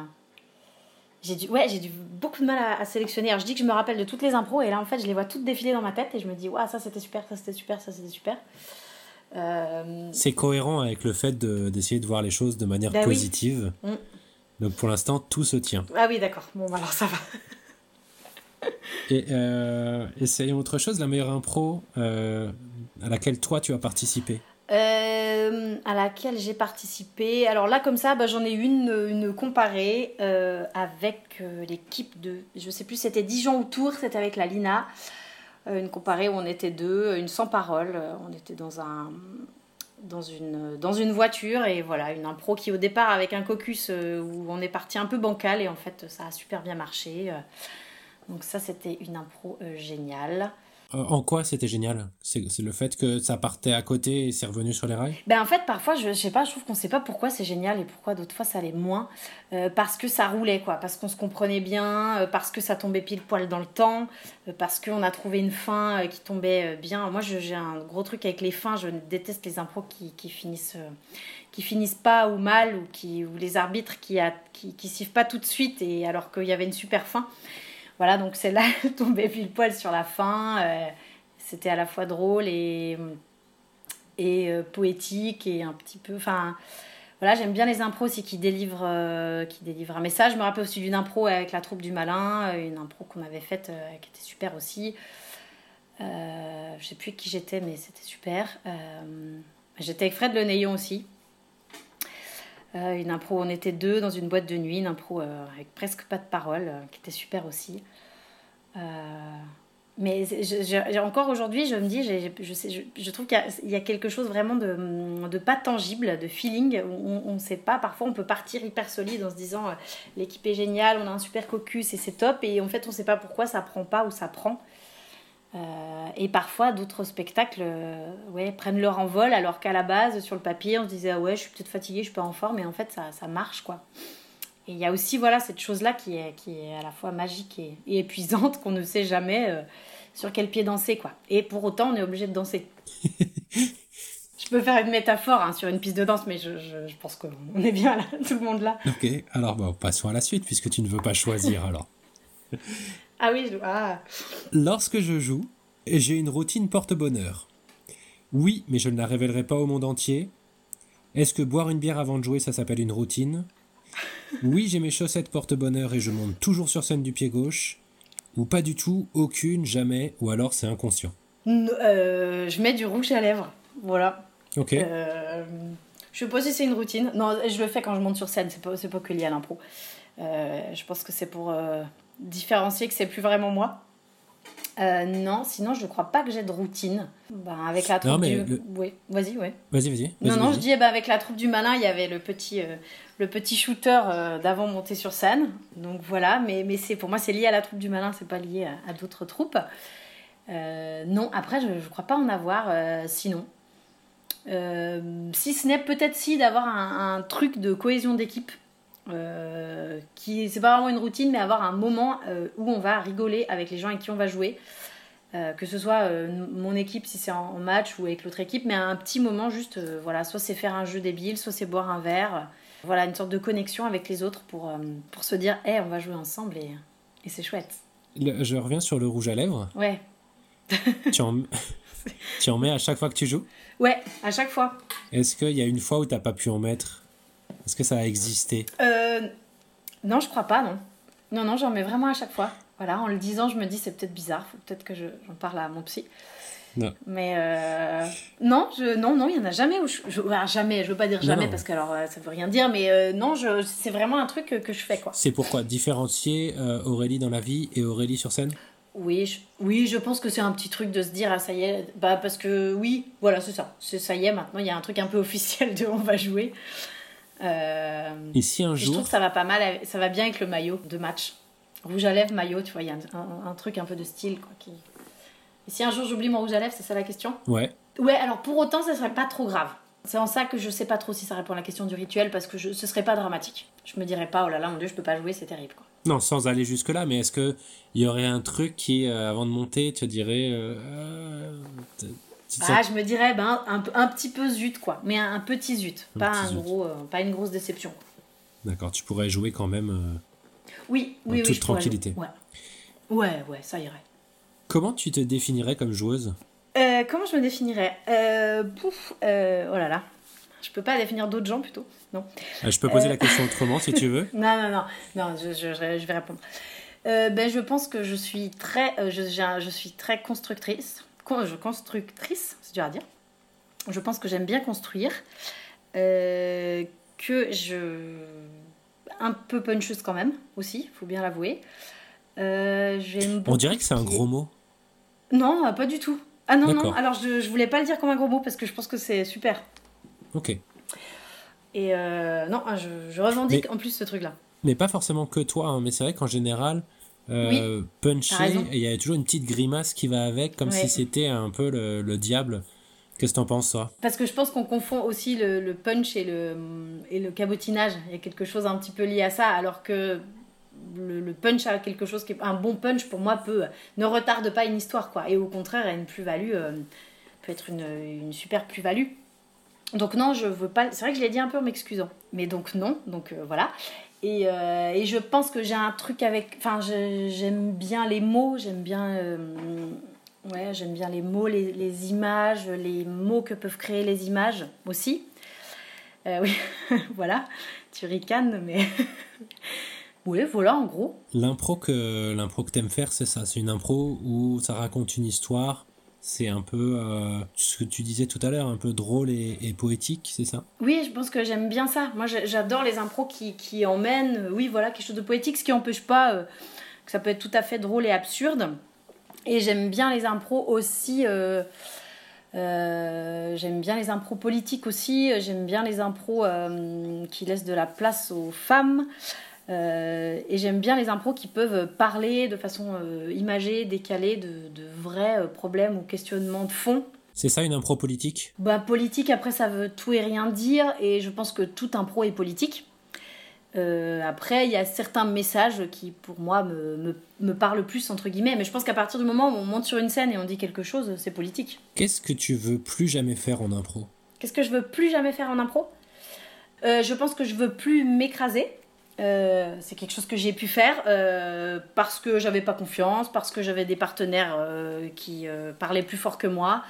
j'ai dû, ouais, j'ai beaucoup de mal à, sélectionner. Alors je dis que je me rappelle de toutes les impros et là en fait je les vois toutes défiler dans ma tête et je me dis, waouh, ça c'était super, ça c'était super, ça c'était super. Euh... C'est cohérent avec le fait d'essayer de, voir les choses de manière bah positive. Mm. Donc pour l'instant tout se tient. Ah oui, d'accord. Bon, bah, alors ça va. et euh, essayons autre chose, la meilleure impro euh, à laquelle toi tu as participé. Euh, à laquelle j'ai participé. Alors là, comme ça, bah, j'en ai une, une comparée euh, avec l'équipe de, je sais plus, c'était Dijon ou Tours, c'était avec la Lina. une comparée où on était deux, une sans parole. on était dans un dans une, dans une voiture et voilà, une impro qui au départ avec un caucus où on est parti un peu bancal et en fait ça a super bien marché. Donc ça c'était une impro géniale. Euh, en quoi c'était génial? C'est le fait que ça partait à côté et c'est revenu sur les rails? Ben En fait, parfois, je, je sais pas, je trouve qu'on sait pas pourquoi c'est génial et pourquoi d'autres fois ça l'est moins. Euh, parce que ça roulait, quoi. Parce qu'on se comprenait bien, euh, parce que ça tombait pile poil dans le temps, parce qu'on a trouvé une fin qui tombait bien. Moi, j'ai un gros truc avec les fins. Je déteste les impros qui, qui finissent qui finissent pas ou mal ou qui ou les arbitres qui a, qui, qui sifflent pas tout de suite et alors qu'il y avait une super fin voilà, donc celle-là, elle tombait pile poil sur la fin. Euh, c'était à la fois drôle et, et euh, poétique et un petit peu. Enfin, voilà, j'aime bien les impros aussi qui délivrent, euh, qui délivrent un message. Je me rappelle aussi d'une impro avec la troupe du Malin, une impro qu'on avait faite qui était super aussi. je sais plus qui j'étais, mais c'était super. j'étais avec Fred Le Neyon aussi. Euh, une impro, on était deux dans une boîte de nuit, une impro euh, avec presque pas de parole, euh, qui était super aussi. mais encore aujourd'hui, je me dis, je, sais, je, trouve qu'il y, a quelque chose vraiment de, de pas tangible, de feeling. On ne sait pas, parfois on peut partir hyper solide en se disant l'équipe est géniale, on a un super caucus et c'est top. Et en fait, on ne sait pas pourquoi ça prend pas ou ça prend. Euh, et parfois, d'autres spectacles euh, ouais, prennent leur envol, alors qu'à la base, sur le papier, on se disait ah ouais, je suis peut-être fatiguée, je suis pas en forme, mais en fait, ça, ça marche quoi. Et il y a aussi voilà cette chose-là qui est, qui est à la fois magique et, et épuisante, qu'on ne sait jamais euh, sur quel pied danser. quoi. Et pour autant, on est obligé de danser. je peux faire une métaphore hein, sur une piste de danse, mais je, je, je pense qu'on est bien là, tout le monde là. Ok, alors bon, passons à la suite, puisque tu ne veux pas choisir alors. Ah oui, je... ah. Lorsque je joue, j'ai une routine porte-bonheur. Oui, mais je ne la révélerai pas au monde entier. Est-ce que boire une bière avant de jouer, ça s'appelle une routine? Oui, j'ai mes chaussettes porte-bonheur et je monte toujours sur scène du pied gauche. Ou pas du tout, aucune, jamais, ou alors c'est inconscient. Euh, je mets du rouge à lèvres. Voilà. Ok. Euh, je sais pas si c'est une routine. Non, je le fais quand je monte sur scène. C'est pas, pas que lié à l'impro. Euh, je pense que c'est pour euh, différencier que c'est plus vraiment moi. Euh, non, sinon je ne crois pas que j'ai de routine. Ben, avec la troupe Non, mais du... le- Oui, vas-y, ouais. Vas-y, vas-y. Non, non, je dis eh ben, avec la troupe du malin, il y avait le petit, euh, le petit shooter euh, d'avant monté sur scène. Donc voilà, mais, mais c'est, pour moi c'est lié à la troupe du malin, c'est pas lié à, à d'autres troupes. Non, après je ne crois pas en avoir sinon. Si ce n'est peut-être si d'avoir un, un truc de cohésion d'équipe. Euh, qui c'est pas vraiment une routine mais avoir un moment euh, où on va rigoler avec les gens avec qui on va jouer euh, que ce soit mon équipe si c'est en, en match ou avec l'autre équipe, mais un petit moment juste, voilà, soit c'est faire un jeu débile, soit c'est boire un verre, voilà, une sorte de connexion avec les autres pour, pour se dire, hé, on va jouer ensemble et, et c'est chouette. Le- je reviens sur le rouge à lèvres. Ouais, tu, en... tu en mets à chaque fois que tu joues? Ouais, à chaque fois. Est-ce qu'il y a une fois où t'as pas pu en mettre? Est-ce que ça a existé Euh, non, je crois pas, non. Non, non, j'en mets vraiment à chaque fois. Voilà, en le disant, je me dis, c'est peut-être bizarre, faut peut-être que je- j'en parle à mon psy. Non. Mais euh, non, je, non, non, il y en a jamais où je, je- enfin, jamais. Je veux pas dire jamais non. parce que alors euh, ça veut rien dire, mais euh, non, c'est vraiment un truc que, que je fais quoi. C'est pourquoi différencier euh, Aurélie dans la vie et Aurélie sur scène? Oui, je, oui, je pense que c'est un petit truc de se dire ah ça y est, bah parce que oui, voilà c'est ça, c'est ça y est maintenant il y a un truc un peu officiel de on va jouer. Euh, Et si un et je jour, trouve que ça va pas mal, ça va bien avec le maillot de match, rouge à lèvres maillot, tu vois, il y a un, un- un truc un peu de style quoi. Qui... Et si un jour j'oublie mon rouge à lèvres, c'est ça la question? Ouais, Ouais, alors pour autant ça serait pas trop grave. C'est en ça que je sais pas trop si ça répond à la question du rituel parce que je, ce serait pas dramatique. Je me dirais pas oh là là mon dieu je peux pas jouer c'est terrible quoi. non, sans aller jusque là, mais est-ce que il y aurait un truc qui, euh, avant de monter, te dirait, euh, Ah, sens- je me dirais ben, un, un petit peu zut, quoi. Mais un, un petit zut. Un pas, petit un zut. gros, euh, pas une grosse déception. d'accord, tu pourrais jouer quand même. euh, Oui, En oui, toute tranquillité. Ouais. ouais, ouais, ça irait. Comment tu te définirais comme joueuse? Euh, comment je me définirais? Pouf, oh là là. Je peux pas définir d'autres gens plutôt Non. Euh, Je peux poser la question autrement si tu veux. Non, non, non. Non, je, je- je- je vais répondre. Ben, je pense que je suis très, je suis très constructrice. Constructrice, c'est dur à dire. Je pense que j'aime bien construire. Euh, que je. Un peu puncheuse quand même, aussi, faut bien l'avouer. Euh, On dirait que c'est un gros mot. Non, pas du tout. Ah non, non, alors je, je voulais pas le dire comme un gros mot parce que je pense que c'est super. Ok. Et euh, non, je, je revendique en plus ce truc-là. Mais pas forcément que toi, hein, mais c'est vrai qu'en général, euh, raison. il y a toujours une petite grimace qui va avec, comme Ouais. si c'était un peu le, le diable. Qu'est-ce que t'en penses, toi? Parce que je pense qu'on confond aussi le, le punch et le, et le cabotinage. Il y a quelque chose un petit peu lié à ça, alors que le, le punch a quelque chose qui est un bon punch pour moi peut ne retarde pas une histoire quoi. Et au contraire, a une plus-value euh, peut être une, une super plus-value. Donc non, je veux pas. C'est vrai que je l'ai dit un peu en m'excusant, mais donc non. Donc euh, voilà. Et, euh, et je pense que j'ai un truc avec. Enfin, j'aime bien les mots, j'aime bien. euh, ouais, j'aime bien les mots, les, les images, les mots que peuvent créer les images aussi. Euh, oui, voilà, tu ricanes, mais. oui, voilà, en gros. L'impro que, l'impro que t'aimes faire, c'est ça. C'est une impro où ça raconte une histoire. C'est un peu euh, ce que tu disais tout à l'heure, un peu drôle et, poétique, c'est ça? Oui, je pense que j'aime bien ça. Moi, j'adore les impros qui, qui emmènent, euh, oui, voilà, quelque chose de poétique, ce qui n'empêche pas euh, que ça peut être tout à fait drôle et absurde. Et j'aime bien les impros aussi. j'aime bien les impros politiques aussi. J'aime bien les impros qui laissent de la place aux femmes. Euh, et j'aime bien les impros qui peuvent parler de façon euh, imagée, décalée de, de vrais euh, problèmes ou questionnements de fond. C'est ça une impro politique? Bah, politique, après, ça veut tout et rien dire, et je pense que tout impro est politique. Après, il y a certains messages qui, pour moi, me, me, me parlent plus, entre guillemets. Mais je pense qu'à partir du moment où on monte sur une scène et on dit quelque chose, c'est politique. Qu'est-ce que tu veux plus jamais faire en impro? Qu'est-ce que je veux plus jamais faire en impro? Je pense que je veux plus m'écraser. Euh, c'est quelque chose que j'ai pu faire euh, parce que j'avais pas confiance, parce que j'avais des partenaires euh, qui parlaient plus fort que moi.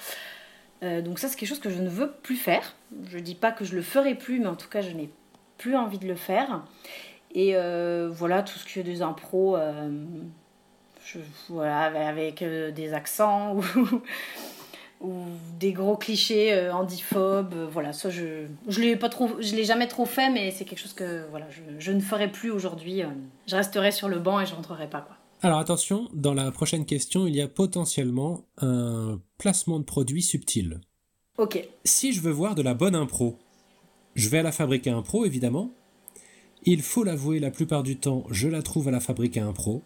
Donc ça, c'est quelque chose que je ne veux plus faire. Je dis pas que je le ferai plus, mais en tout cas, je n'ai plus envie de le faire. Et voilà, tout ce qui est des impros, voilà, avec, des accents ou des gros clichés euh, handiphobes. euh, voilà, ça, je je l'ai pas trop, je l'ai jamais trop fait, mais c'est quelque chose que voilà, je, je ne ferai plus aujourd'hui. euh. je resterai sur le banc et je rentrerai pas quoi. Alors attention, dans la prochaine question, il y a potentiellement un placement de produit subtil. Ok. Si je veux voir de la bonne impro, je vais à la fabrique à impro, évidemment. Il faut l'avouer, la plupart du temps, je la trouve à la fabrique à impro.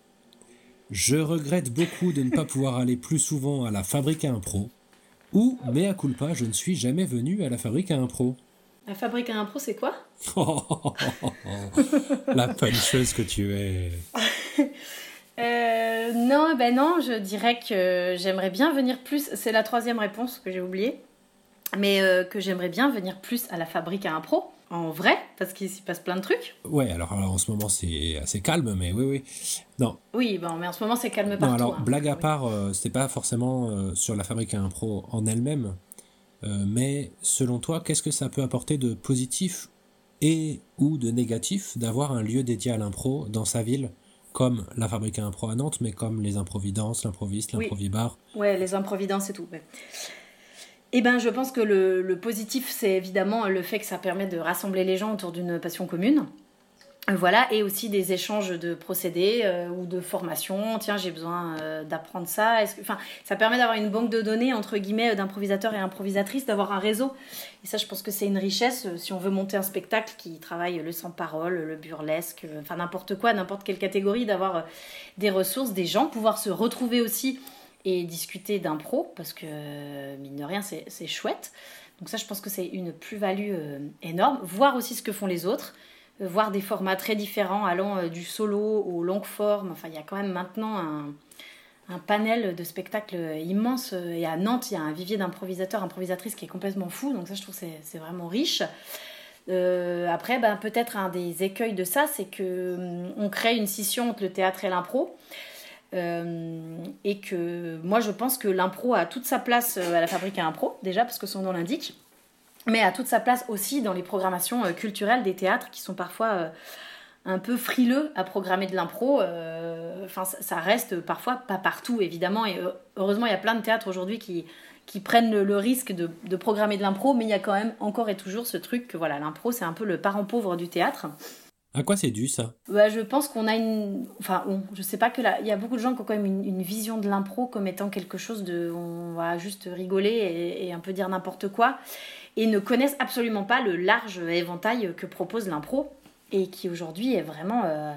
Je regrette beaucoup de ne pas pouvoir aller plus souvent à la fabrique à impro. Ou, mea culpa, je ne suis jamais venu à la fabrique à impro. La fabrique à impro, c'est quoi? La puncheuse que tu es. Euh, non, ben non, je dirais que j'aimerais bien venir plus. C'est la troisième réponse que j'ai oubliée. Mais euh, que j'aimerais bien venir plus à la fabrique à impro, en vrai, parce qu'il s'y passe plein de trucs. Ouais, alors, alors, en ce moment c'est assez calme, mais oui, oui. Non, Oui, bon, mais en ce moment c'est calme partout. non alors, hein. blague à Oui. part, euh, c'était pas forcément euh, sur la fabrique à impro en elle-même, euh, mais selon toi, qu'est-ce que ça peut apporter de positif et ou de négatif d'avoir un lieu dédié à l'impro dans sa ville, comme la fabrique à impro à Nantes, mais comme les improvidences, l'improviste, Oui. l'improvibar? Ouais, les improvidences et tout. ouais. Eh ben, je pense que le, positif, c'est évidemment le fait que ça permet de rassembler les gens autour d'une passion commune. Euh, Voilà, et aussi des échanges de procédés euh, ou de formations. Tiens, j'ai besoin euh, d'apprendre ça. Enfin, ça permet d'avoir une banque de données, entre guillemets, d'improvisateurs et improvisatrices, d'avoir un réseau. Et ça, je pense que c'est une richesse si on veut monter un spectacle qui travaille le sans-parole, le burlesque, enfin n'importe quoi, n'importe quelle catégorie, d'avoir des ressources, des gens, pouvoir se retrouver aussi et discuter d'impro, parce que, mine de rien, c'est chouette. Donc ça, je pense que c'est une plus-value euh, énorme. Voir aussi ce que font les autres, euh, voir des formats très différents, allant euh, du solo au long forme. Enfin, il y a quand même maintenant un, un panel de spectacles immense. Et à Nantes, il y a un vivier d'improvisateurs, improvisatrices qui est complètement fou. Donc ça, je trouve que c'est- vraiment riche. Après, ben, peut-être un des écueils de ça, c'est que hum, on crée une scission entre le théâtre et l'impro. Euh, et que moi je pense que l'impro a toute sa place euh, à la fabrique à impro déjà parce que son nom l'indique mais a toute sa place aussi dans les programmations euh, culturelles des théâtres qui sont parfois un peu frileux à programmer de l'impro. Enfin ça, reste parfois pas partout évidemment et heureusement il y a plein de théâtres aujourd'hui qui prennent le, le risque de, de programmer de l'impro mais il y a quand même encore et toujours ce truc que voilà l'impro c'est un peu le parent pauvre du théâtre À quoi c'est dû ça? Bah, je pense qu'on a une. Enfin, on, je sais pas que là. Il y a beaucoup de gens qui ont quand même une, vision de l'impro comme étant quelque chose de. On va juste rigoler et, et un peu dire n'importe quoi. Et ne connaissent absolument pas le large éventail que propose l'impro. Et qui aujourd'hui est vraiment. euh,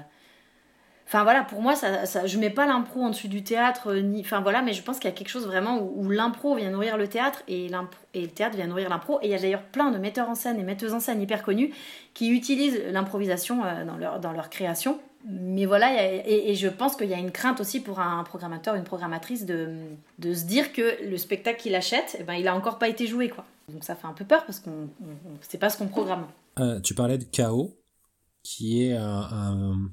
Enfin voilà, pour moi, ça, ça, je mets pas l'impro en dessus du théâtre, euh, ni, enfin voilà, mais je pense qu'il y a quelque chose vraiment où, l'impro vient nourrir le théâtre et, et le théâtre vient nourrir l'impro. Et il y a d'ailleurs plein de metteurs en scène et metteuses en scène hyper connus qui utilisent l'improvisation euh, dans leur, dans leur création. Mais voilà, et, je pense qu'il y a une crainte aussi pour un programmateur, une programmatrice de, de se dire que le spectacle qu'il achète, eh ben, il a encore pas été joué. quoi. Donc ça fait un peu peur parce qu'on on- on- c'est pas ce qu'on programme. Euh, Tu parlais de Chaos, qui est un-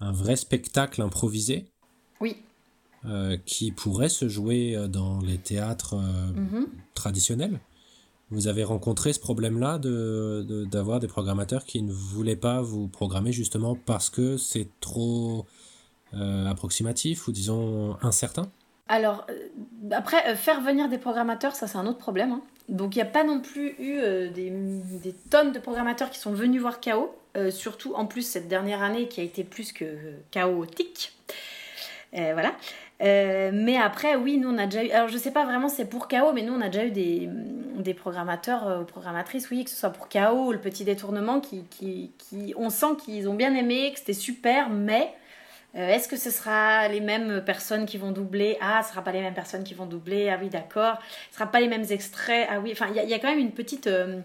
un vrai spectacle improvisé. Oui. euh, qui pourrait se jouer euh, dans les théâtres euh, Mhm. traditionnels. Vous avez rencontré ce problème-là de, de- d'avoir des programmateurs qui ne voulaient pas vous programmer justement parce que c'est trop euh, approximatif ou disons incertain? Alors, après, faire venir des programmateurs, ça c'est un autre problème. hein. Donc, il n'y a pas non plus eu des, des tonnes de programmateurs qui sont venus voir KO. Euh, surtout, en plus, cette dernière année qui a été plus que chaotique. Euh, voilà. Euh, mais après, oui, nous on a déjà eu. Alors, je sais pas vraiment c'est pour KO, mais nous on a déjà eu des, des programmateurs euh, ou programmatrices, oui, que ce soit pour KO ou le petit détournement, qui, qui, qui on sent qu'ils ont bien aimé, que c'était super, mais euh, est-ce que ce sera les mêmes personnes qui vont doubler? Ah, ce sera pas les mêmes personnes qui vont doubler. Ah oui, d'accord. Ce sera pas les mêmes extraits. Ah oui, enfin, il y, a- quand même une petite, euh,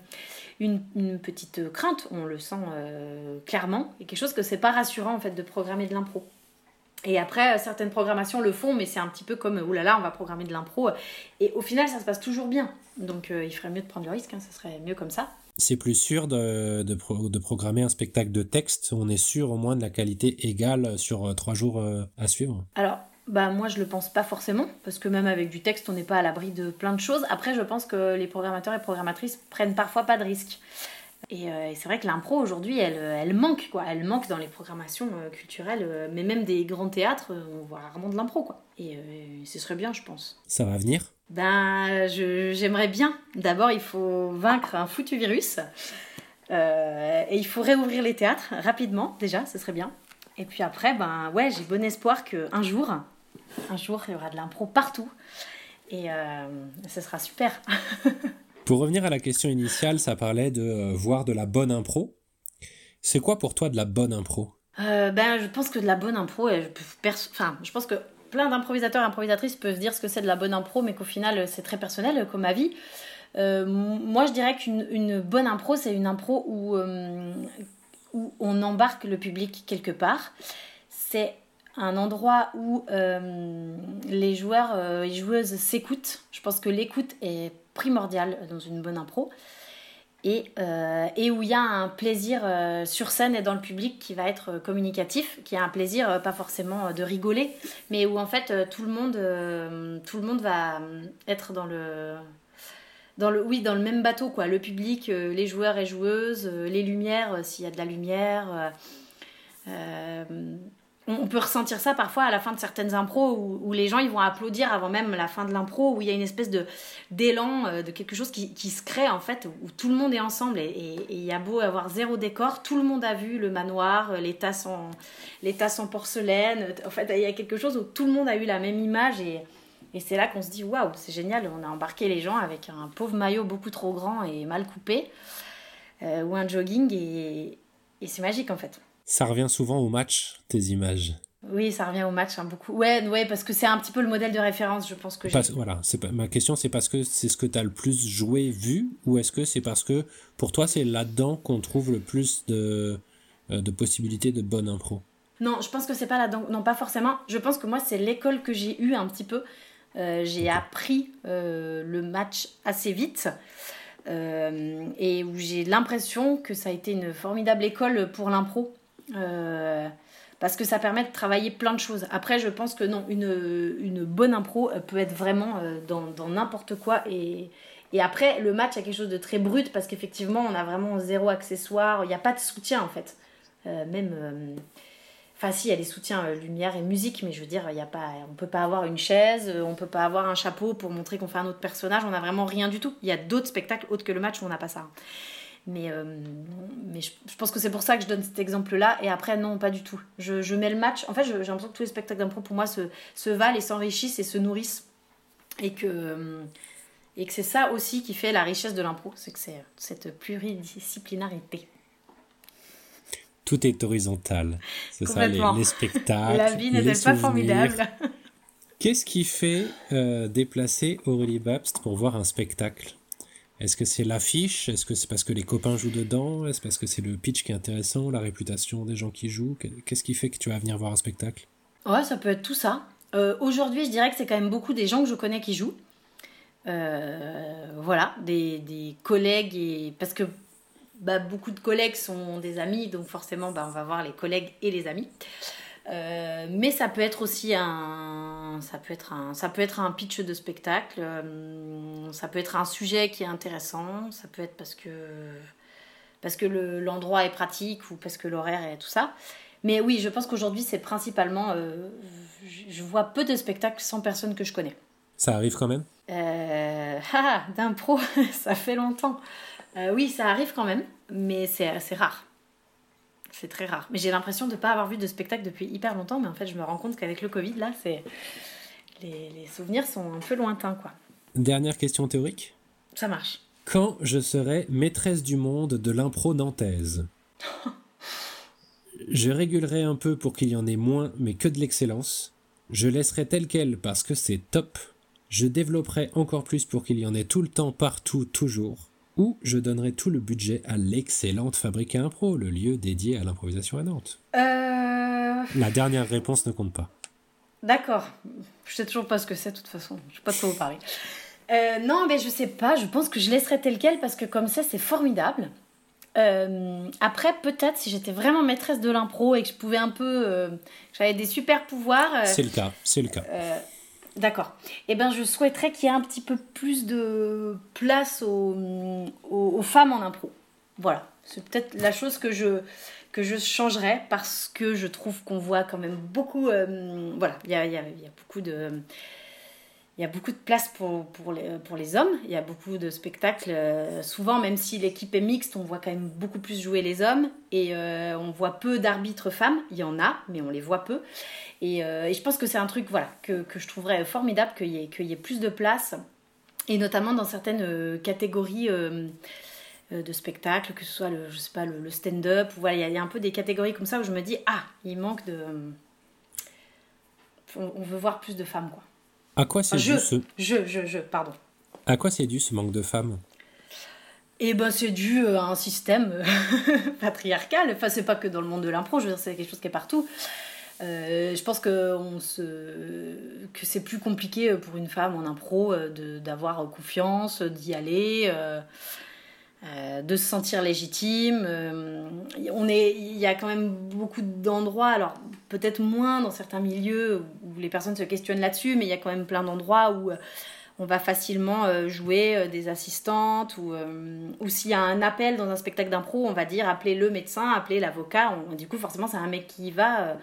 une, une petite crainte, on le sent euh, clairement, et quelque chose que c'est pas rassurant en fait de programmer de l'impro. Et après, certaines programmations le font, mais c'est un petit peu comme, oulala, on va programmer de l'impro. Et au final, ça se passe toujours bien. Donc il ferait mieux de prendre le risque, hein, ça serait mieux comme ça c'est plus sûr de, de, programmer un spectacle de texte. On est sûr au moins de la qualité égale sur euh, trois jours euh, à suivre. Alors, bah moi je le pense pas forcément parce que même avec du texte on n'est pas à l'abri de plein de choses. Après je pense que les programmateurs et programmatrices prennent parfois pas de risques. Et, euh, c'est vrai que l'impro aujourd'hui elle, elle, manque quoi, elle manque dans les programmations culturelles, mais même des grands théâtres on voit rarement de l'impro quoi. Et ce serait bien je pense. Ça va venir? Ben, j'aimerais bien. D'abord, il faut vaincre un foutu virus. Euh, et il faut réouvrir les théâtres rapidement, déjà, ce serait bien. Et puis après, ben ouais, j'ai bon espoir qu'un jour, un jour, il y aura de l'impro partout. Et euh, ce sera super. pour revenir à la question initiale, ça parlait de euh, voir de la bonne impro. C'est quoi pour toi de la bonne impro? Ben, je pense que de la bonne impro, enfin, je pense que plein d'improvisateurs et improvisatrices peuvent dire ce que c'est de la bonne impro, mais qu'au final, c'est très personnel comme avis. Euh, moi, je dirais qu'une bonne impro, c'est une impro où, euh, où on embarque le public quelque part. C'est un endroit où euh, les joueurs et joueuses s'écoutent. Je pense que l'écoute est primordiale dans une bonne impro et, euh, où il y a un plaisir euh, sur scène et dans le public qui va être communicatif, qui a un plaisir euh, pas forcément de rigoler, mais où en fait tout le monde, tout le monde va être dans le, dans le, oui, dans le même bateau quoi. Le public, les joueurs et joueuses, les lumières s'il y a de la lumière on peut ressentir ça parfois à la fin de certaines impros où, les gens ils vont applaudir avant même la fin de l'impro où il y a une espèce de d'élan euh, de quelque chose qui, se crée en fait où tout le monde est ensemble et il y a beau avoir zéro décor tout le monde a vu le manoir euh, les tasses en porcelaine en fait il y a quelque chose où tout le monde a eu la même image et, c'est là qu'on se dit waouh c'est génial on a embarqué les gens avec un pauvre maillot beaucoup trop grand et mal coupé euh, ou un jogging et c'est magique en fait ça revient souvent au match, tes images. Oui, ça revient au match hein, beaucoup. Ouais, ouais, parce que c'est un petit peu le modèle de référence, je pense que j'ai. Voilà, c'est ma question, c'est parce que c'est ce que tu as le plus joué, vu, ou est-ce que c'est parce que pour toi, c'est là-dedans qu'on trouve le plus de, euh, de possibilités de bonne impro? Non, je pense que c'est pas là-dedans. Non, pas forcément. Je pense que moi, c'est l'école que j'ai eue un petit peu. Euh, j'ai appris euh, le match assez vite. et où j'ai l'impression que ça a été une formidable école pour l'impro. Euh, parce que ça permet de travailler plein de choses. Après, je pense que non, une, une bonne impro peut être vraiment euh, dans n'importe quoi. Et, et après, le match a quelque chose de très brut parce qu'effectivement, on a vraiment zéro accessoire. Il n'y a pas de soutien en fait. Euh, même. Enfin, si, il y a des soutiens lumière et musique, mais je veux dire, il y a pas, on peut pas avoir une chaise, on peut pas avoir un chapeau pour montrer qu'on fait un autre personnage, on n'a vraiment rien du tout. Il y a d'autres spectacles autres que le match où on n'a pas ça. Mais, euh, mais je, pense que c'est pour ça que je donne cet exemple-là. Et après, non, pas du tout. Je, je mets le match. En fait, j'ai l'impression que tous les spectacles d'impro, pour moi, se, se valent et s'enrichissent et se nourrissent. Et que, euh, et que c'est ça aussi qui fait la richesse de l'impro. C'est que c'est cette pluridisciplinarité. Tout est horizontal. C'est ça, les, les, spectacles. la vie n'est pas formidable? Qu'est-ce qui fait euh, déplacer Aurélie Babst pour voir un spectacle? Est-ce que c'est l'affiche? Est-ce que c'est parce que les copains jouent dedans? Est-ce parce que c'est le pitch qui est intéressant, la réputation des gens qui jouent? Qu'est-ce qui fait que tu vas venir voir un spectacle? Ouais, ça peut être tout ça. Euh, aujourd'hui, je dirais que c'est quand même beaucoup des gens que je connais qui jouent. Euh, voilà, des, collègues, et... parce que bah, beaucoup de collègues sont des amis, donc forcément, bah, on va voir les collègues et les amis. Euh, mais ça peut être aussi un, ça peut être un, ça peut être un pitch de spectacle, euh, ça peut être un sujet qui est intéressant, ça peut être parce que, parce que l'endroit est pratique ou parce que l'horaire est tout ça. Mais oui, je pense qu'aujourd'hui c'est principalement, euh, je vois peu de spectacles sans personne que je connais. Ça arrive quand même? Ah, d'impro, ça fait longtemps. oui, ça arrive quand même, mais c'est rare. C'est très rare. Mais j'ai l'impression de ne pas avoir vu de spectacle depuis hyper longtemps, mais en fait, je me rends compte qu'avec le Covid, là, c'est les, les, souvenirs sont un peu lointains, quoi. Dernière question théorique. Ça marche. Quand je serai maîtresse du monde de l'impro nantaise? Je régulerai un peu pour qu'il y en ait moins, mais que de l'excellence. Je laisserai tel quel parce que c'est top. Je développerai encore plus pour qu'il y en ait tout le temps, partout, toujours. Ou je donnerai tout le budget à l'excellente Fabrique à Impro, le lieu dédié à l'improvisation à Nantes. Euh... La dernière réponse ne compte pas. D'accord. Je sais toujours pas ce que c'est de toute façon. Je sais pas de quoi vous parler. Euh, non, mais je sais pas. Je pense que je laisserai tel quel parce que comme ça, c'est formidable. Euh, après, peut-être si j'étais vraiment maîtresse de l'impro et que je pouvais un peu, euh, j'avais des super pouvoirs. euh, C'est le cas, c'est le cas. D'accord. Eh ben, je souhaiterais qu'il y ait un petit peu plus de place aux, femmes en impro. Voilà. C'est peut-être la chose que je, que je changerais parce que je trouve qu'on voit quand même beaucoup. euh, voilà, il y a beaucoup de. Il y a beaucoup de place pour, pour, les, pour les hommes. Il y a beaucoup de spectacles. euh, souvent, même si l'équipe est mixte, on voit quand même beaucoup plus jouer les hommes. Et euh, on voit peu d'arbitres femmes. Il y en a, mais on les voit peu. Et, euh, et je pense que c'est un truc voilà, que, que je trouverais formidable qu'il y, ait- qu'il y ait plus de place. Et notamment dans certaines catégories de spectacles, que ce soit le, le, stand-up. Voilà, il y, a- un peu des catégories comme ça où je me dis, ah, il manque de... On veut voir plus de femmes, quoi. À quoi c'est je. dû ce... Je, je, je, pardon. À quoi c'est dû ce manque de femmes Et ben c'est dû euh, à un système euh, patriarcal. Enfin, c'est pas que dans le monde de l'impro, je veux dire, c'est quelque chose qui est partout. Euh, je pense que, on se... que c'est plus compliqué pour une femme en impro de- d'avoir confiance, d'y aller, euh, euh, de se sentir légitime. Euh, on est... Il y a quand même beaucoup d'endroits, alors peut-être moins dans certains milieux où les personnes se questionnent là-dessus, mais il y a quand même plein d'endroits où euh, on va facilement jouer des assistantes ou, ou s'il y a un appel dans un spectacle d'impro, on va dire appelez le médecin, appelez l'avocat. Du coup, forcément, c'est un mec qui y va.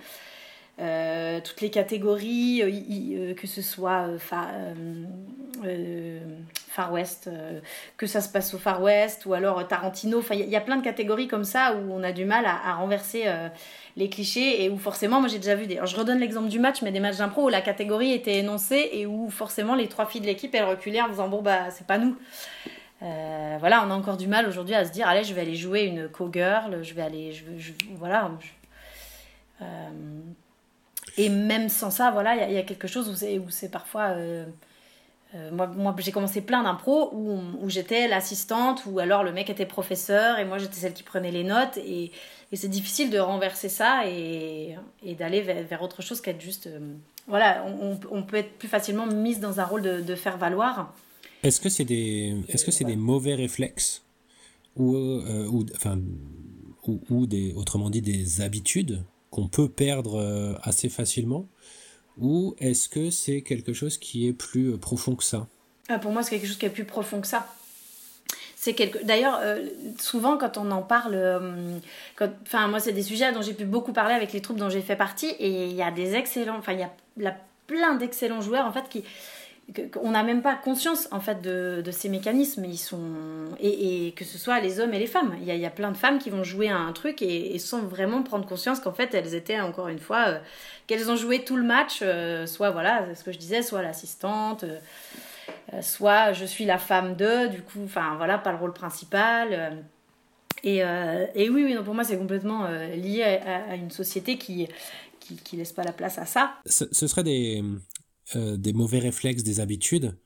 Euh, toutes les catégories, euh, euh, que ce soit fa- Far West, que ça se passe au Far West, ou alors Tarantino. Enfin, il y, a- plein de catégories comme ça où on a du mal à, renverser les clichés et où forcément, moi j'ai déjà vu des. Je redonne l'exemple du match, mais des matchs d'impro où la catégorie était énoncée et où forcément les trois filles de l'équipe elles reculaient en disant bon bah c'est pas nous. Voilà, on a encore du mal aujourd'hui à se dire allez, je vais aller jouer une co-girl, je vais aller. Je, voilà. Et même sans ça, voilà, il y a- quelque chose où c'est, parfois. euh, euh, moi, j'ai commencé plein d'impro où, j'étais l'assistante, ou alors le mec était professeur, et moi j'étais celle qui prenait les notes. Et, c'est difficile de renverser ça et, d'aller vers, autre chose qu'être juste. euh, voilà, on, peut être plus facilement mise dans un rôle de, faire valoir. Est-ce que c'est des, est-ce que c'est des mauvais réflexes ou, enfin, ou des, autrement dit, des habitudes qu'on peut perdre euh, assez facilement ou est-ce que c'est quelque chose qui est plus euh, profond que ça? Ah, pour moi, c'est quelque chose qui est plus profond que ça. C'est quelque... D'ailleurs, euh, souvent quand on en parle, enfin moi c'est des sujets dont j'ai pu beaucoup parler avec les troupes dont j'ai fait partie, et il y a des excellents, enfin il y a plein d'excellents joueurs en fait qui, qu'on n'a même pas conscience en fait de, ces mécanismes. Ils sont et, que ce soit les hommes et les femmes. Il y a, plein de femmes qui vont jouer à un truc et, sans vraiment prendre conscience qu'en fait elles étaient encore une fois euh, qu'elles ont joué tout le match, euh, soit voilà ce que je disais, soit l'assistante. euh, soit je suis la femme de, du coup, enfin voilà, pas le rôle principal. et, oui, oui, non, pour moi, c'est complètement lié à, une société qui, qui, laisse pas la place à ça. ce serait des, euh, des mauvais réflexes, des habitudes.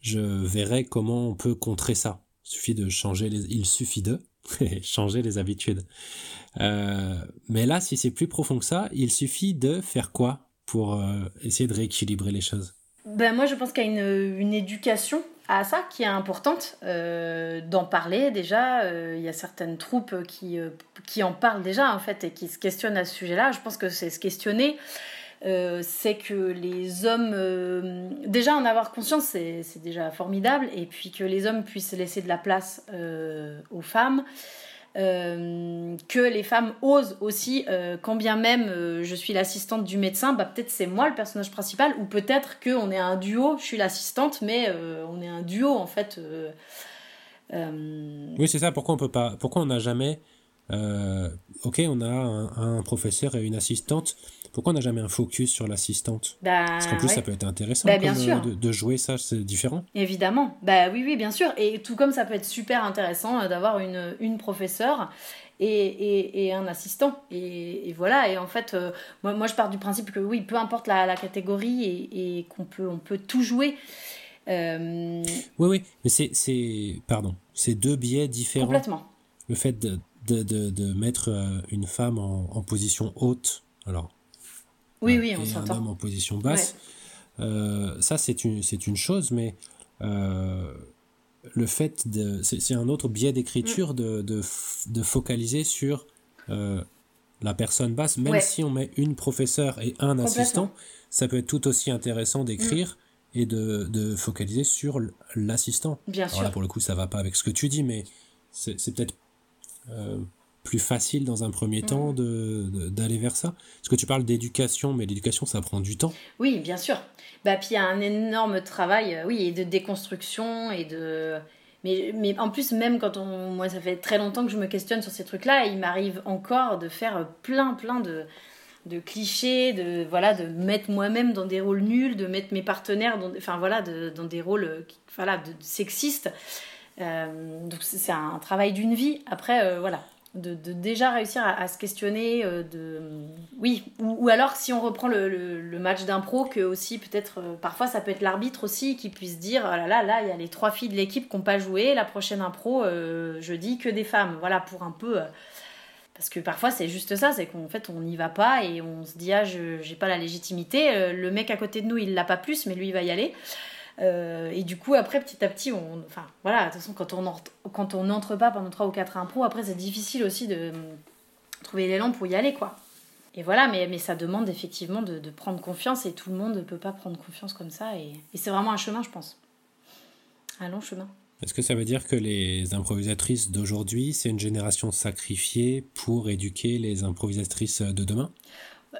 Je verrai comment on peut contrer ça. Il suffit de changer les, il suffit de changer les habitudes. Euh, mais là, si c'est plus profond que ça, il suffit de faire quoi pour euh, essayer de rééquilibrer les choses? Ben, moi, je pense qu'il y a une, une éducation à ça qui est importante, d'en parler déjà. Il y a certaines troupes qui, qui en parlent déjà, en fait, et qui se questionnent à ce sujet-là. Je pense que c'est se questionner. Euh, c'est que les hommes, euh, déjà en avoir conscience, c'est déjà formidable, et puis que les hommes puissent laisser de la place euh, aux femmes, que les femmes osent aussi, quand bien même je suis l'assistante du médecin, bah, peut-être c'est moi le personnage principal, ou peut-être qu'on est un duo, je suis l'assistante, mais on est un duo en fait. Oui, c'est ça. Pourquoi on peut pas Pourquoi on n'a jamais Ok, on a un professeur et une assistante. Pourquoi on n'a jamais un focus sur l'assistante? Bah, Parce qu'en plus, ouais. ça peut être intéressant Bah, bien comme, sûr. euh, de, de jouer ça, c'est différent. Évidemment, bah oui, oui, bien sûr. Et tout comme ça peut être super intéressant euh, d'avoir une, une professeure et, et, et un assistant. Et, et voilà, et en fait, euh, moi, moi je pars du principe que oui, peu importe la, la catégorie et, qu'on peut, on peut tout jouer. Euh, Oui, oui, mais c'est, c'est, pardon, c'est deux biais différents. Complètement. Le fait de, de, de, de mettre une femme en, en position haute, alors. Oui, oui, on et un homme en position basse. Euh, ça, c'est une, c'est une chose, mais euh, le fait de. C'est un autre biais d'écriture de, de, de focaliser sur euh, la personne basse, même Ouais. si on met une professeure et un assistant, ça peut être tout aussi intéressant d'écrire et de, de focaliser sur l'assistant. Bien Alors sûr. là, pour le coup, ça va pas avec ce que tu dis, mais c'est c'est peut-être plus facile dans un premier Mm. temps d'aller vers ça? Parce que tu parles d'éducation, mais l'éducation, ça prend du temps. Oui, bien sûr. Bah, puis il y a un énorme travail, euh, oui, et de déconstruction et de. Mais, mais en plus, même quand on. Moi, ça fait très longtemps que je me questionne sur ces trucs-là, et il m'arrive encore de faire plein, plein de, de clichés, de, voilà, de mettre moi-même dans des rôles nuls, de mettre mes partenaires dans, enfin, voilà, de- dans des rôles euh, voilà, de, sexistes. Euh, donc, c'est c'est un travail d'une vie. Après, euh, voilà. De, déjà réussir à, se questionner euh, de oui ou, alors si on reprend le, match d'impro que aussi peut-être euh, parfois ça peut être l'arbitre aussi qui puisse dire oh là là là il y a les trois filles de l'équipe qui n'ont pas joué la prochaine impro euh, je dis que des femmes. Voilà pour un peu parce que parfois c'est juste ça c'est qu'en fait on n'y va pas et on se dit ah je j'ai pas la légitimité le mec à côté de nous il l'a pas plus mais lui il va y aller Euh, et du coup, après, petit à petit, on, enfin, voilà, de toute façon, quand on quand on n'entre pas pendant 3 ou 4 impros, après, c'est difficile aussi de hum, trouver l'élan pour y aller, quoi. Et voilà, mais, mais ça demande effectivement de, prendre confiance et tout le monde ne peut pas prendre confiance comme ça. Et, et c'est vraiment un chemin, je pense. Un long chemin. Est-ce que ça veut dire que les improvisatrices d'aujourd'hui, c'est une génération sacrifiée pour éduquer les improvisatrices de demain?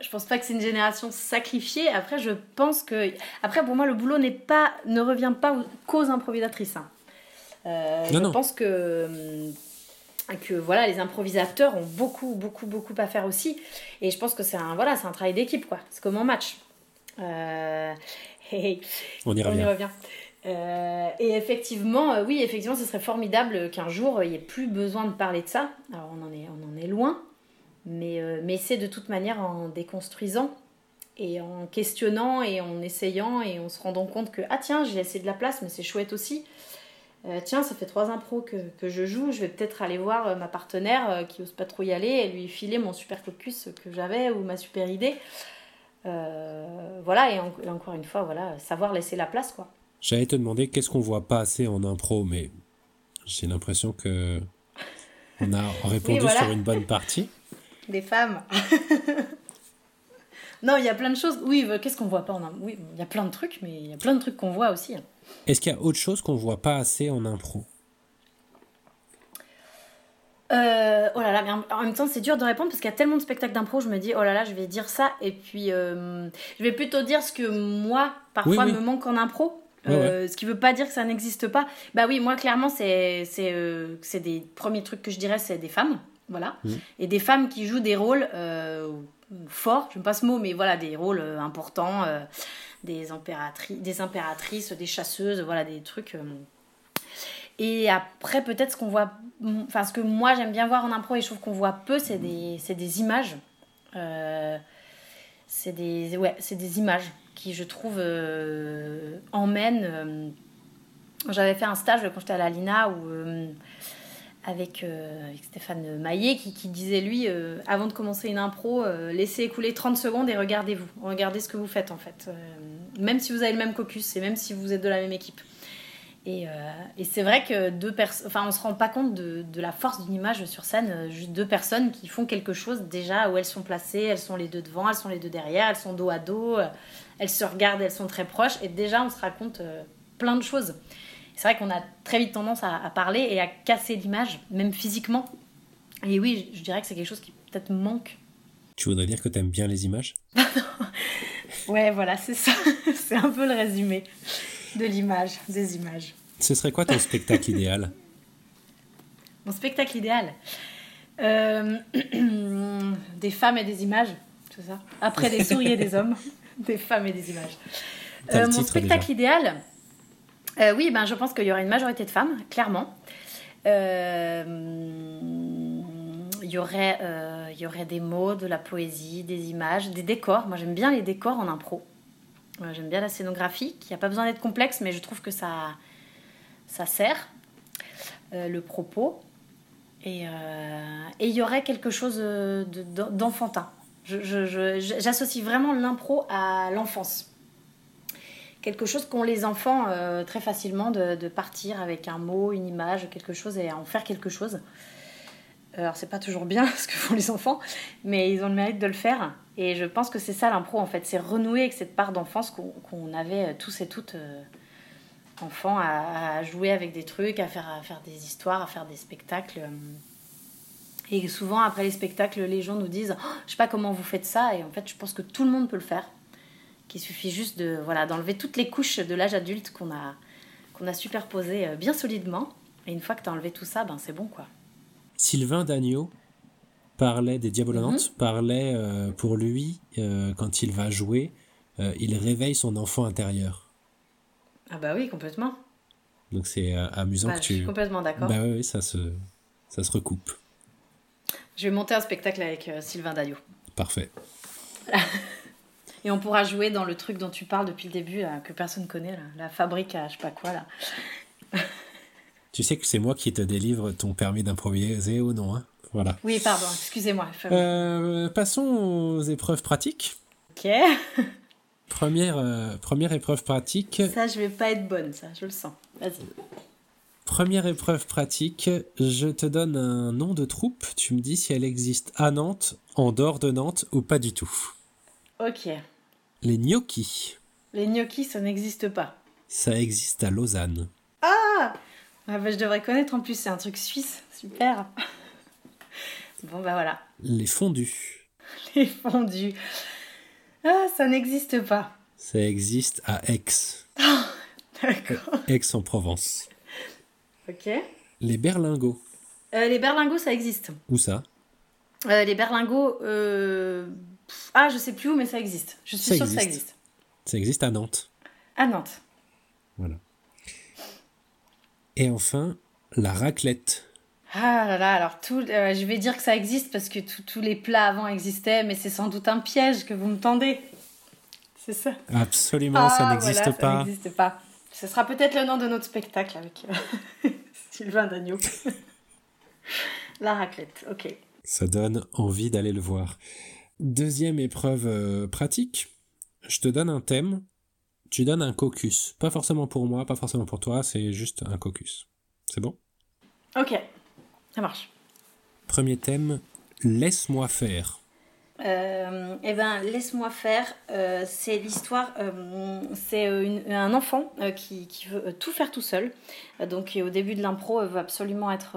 Je pense pas que c'est une génération sacrifiée. Après, je pense que. Après, pour moi, le boulot n'est pas, ne revient pas aux- qu'aux improvisatrices. hein. Euh, Non, je non. pense que. hum, que voilà les improvisateurs ont beaucoup beaucoup beaucoup à faire aussi et je pense que c'est un voilà c'est un travail d'équipe quoi c'est comme un match Euh, et- On y on y revient. revient. Euh, et effectivement, euh, oui, effectivement, ce serait formidable qu'un jour il n'y ait plus besoin de parler de ça. Alors on en est, on en est loin, mais, euh, mais c'est de toute manière en déconstruisant et en questionnant et en essayant et en se rendant compte que ah tiens j'ai laissé de la place, mais c'est chouette aussi. Euh, tiens, ça fait trois impros que, que je joue, je vais peut-être aller voir euh, ma partenaire qui ose pas trop y aller et lui filer mon super focus que j'avais ou ma super idée. Euh, voilà, et, en- et encore une fois, voilà, savoir laisser la place, quoi. J'allais te demander qu'est-ce qu'on voit pas assez en impro, mais j'ai l'impression que on a répondu voilà. sur une bonne partie. Des femmes. non, il y a plein de choses. Oui, euh, qu'est-ce qu'on voit pas en impro Oui, il y a plein de trucs, mais il y a plein de trucs qu'on voit aussi. hein. Est-ce qu'il y a autre chose qu'on voit pas assez en impro? Euh, oh là là, mais en, même temps, c'est dur de répondre parce qu'il y a tellement de spectacles d'impro, je me dis, oh là là, je vais dire ça, et puis euh, je vais plutôt dire ce que moi, parfois, Oui, oui. me manque en impro. Ouais, Euh, Ce qui veut pas dire que ça n'existe pas. Bah oui, moi, clairement, c'est c'est des premiers trucs que je dirais, c'est des femmes. Voilà. Mhm. Et des femmes qui jouent des rôles euh, forts, j'aime pas ce mot, mais voilà, des rôles euh, importants, euh, des, impératri- des impératrices, des chasseuses, voilà, des trucs. et après, peut-être ce qu'on voit, enfin, ce que moi j'aime bien voir en impro et je trouve qu'on voit peu, c'est des, c'est des images. Euh, c'est des, ouais, des images qui, je trouve, euh, emmènent. euh, J'avais fait un stage quand j'étais à la Lina où, avec, euh, avec Stéphane Maillet qui, disait, lui, euh, avant de commencer une impro, euh, laissez écouler 30 secondes et regardez-vous. Regardez ce que vous faites en fait. Même si vous avez le même caucus et même si vous êtes de la même équipe. Et, c'est vrai que deux personnes, enfin, on se rend pas compte de, de la force d'une image sur scène. Juste deux personnes qui font quelque chose déjà où elles sont placées, elles sont les deux devant, elles sont les deux derrière, elles sont dos à dos, elles se regardent, elles sont très proches. Et déjà, on se raconte plein de choses. C'est vrai qu'on a très vite tendance à, à parler et à casser l'image, même physiquement. Et oui, je, je dirais que c'est quelque chose qui peut-être manque. Tu voudrais dire que t'aimes bien les images? Ouais, voilà, c'est ça. c'est un peu le résumé de l'image, des images. Ce serait quoi ton spectacle idéal? Mon spectacle idéal. Euh, des femmes et des images, tout ça? Après des souris et des hommes, des femmes et des images. Euh, mon spectacle idéal, euh, oui, ben, je pense qu'il y aurait une majorité de femmes, clairement. Euh, Il y, aurait, euh, y aurait des mots, de la poésie, des images, des décors. Moi, j'aime bien les décors en impro. J'aime bien la scénographie, qui n'a pas besoin d'être complexe, mais je trouve que ça, ça sert. le propos. Et il y aurait quelque chose de- de- d'enfantin. J'associe vraiment l'impro à l'enfance. Quelque chose qu'ont les enfants euh, très facilement de, partir avec un mot, une image, quelque chose et en faire quelque chose. Alors c'est pas toujours bien ce que font les enfants, mais ils ont le mérite de le faire. Et je pense que c'est ça l'impro en fait, c'est renouer avec cette part d'enfance qu'on avait euh, tous et toutes euh, enfants à, jouer avec des trucs, à faire, des histoires, à faire des spectacles. Et souvent après les spectacles, les gens nous disent Oh, Je sais pas comment vous faites ça, et en fait je pense que tout le monde peut le faire. Qu'il suffit juste de voilà d'enlever toutes les couches de l'âge adulte qu'on a, qu'on a superposées euh, bien solidement. Et une fois que tu as enlevé tout ça, ben c'est bon quoi. Sylvain Dagneau parlait des Diabolantes, parlait euh, pour lui, euh, quand il va jouer, euh, il réveille son enfant intérieur. Ah bah oui, complètement. Donc c'est amusant Bah, que je tu. suis complètement d'accord. Bah oui, ça se, ça se recoupe. Je vais monter un spectacle avec Sylvain Daillot. Parfait. Et on pourra jouer dans le truc dont tu parles depuis le début, là, que personne connaît, là, la fabrique à je sais pas quoi. Là. Tu sais que c'est moi qui te délivre ton permis d'improviser ou non, hein? Voilà. Oui, pardon, excusez-moi. Euh, passons aux épreuves pratiques. Ok. Première, euh, première épreuve pratique. Ça, je vais pas être bonne, ça, je le sens. Vas-y. Première épreuve pratique, je te donne un nom de troupe, tu me dis si elle existe à Nantes, en dehors de Nantes ou pas du tout. Ok. Les gnocchis, Les gnocchis, ça n'existe pas. ça existe à Lausanne. Ah bah, je devrais connaître en plus, c'est un truc suisse. Super. Bon, bah voilà. Les fondus, Les fondus. Ah, ça n'existe pas. ça existe à Aix, D'accord. Aix-en-Provence. Ok. Les berlingots, Euh, les berlingots, ça existe. où ça? Euh, les berlingots, euh, ah, je sais plus où, mais ça existe. Je suis Ça sûre que ça existe. Ça existe à Nantes. À Nantes. Voilà. Et enfin, la raclette. Ah là là, alors tout, euh, je vais dire que ça existe parce que tous les plats avant existaient, mais c'est sans doute un piège que vous me tendez. C'est ça. Absolument, ça Ah, n'existe voilà, pas. Ça n'existe pas. Ce sera peut-être le nom de notre spectacle avec euh, Sylvain Dagneau. La raclette, ok. Ça donne envie d'aller le voir. Deuxième épreuve euh, pratique. Je te donne un thème. Tu donnes un caucus. Pas forcément pour moi, pas forcément pour toi, c'est juste un caucus. C'est bon? Ok, ça marche. Premier thème, laisse-moi faire. Euh, eh ben, laisse-moi faire. Euh, c'est l'histoire. euh, c'est un enfant qui, veut tout faire tout seul. Donc, au début de l'impro, veut absolument être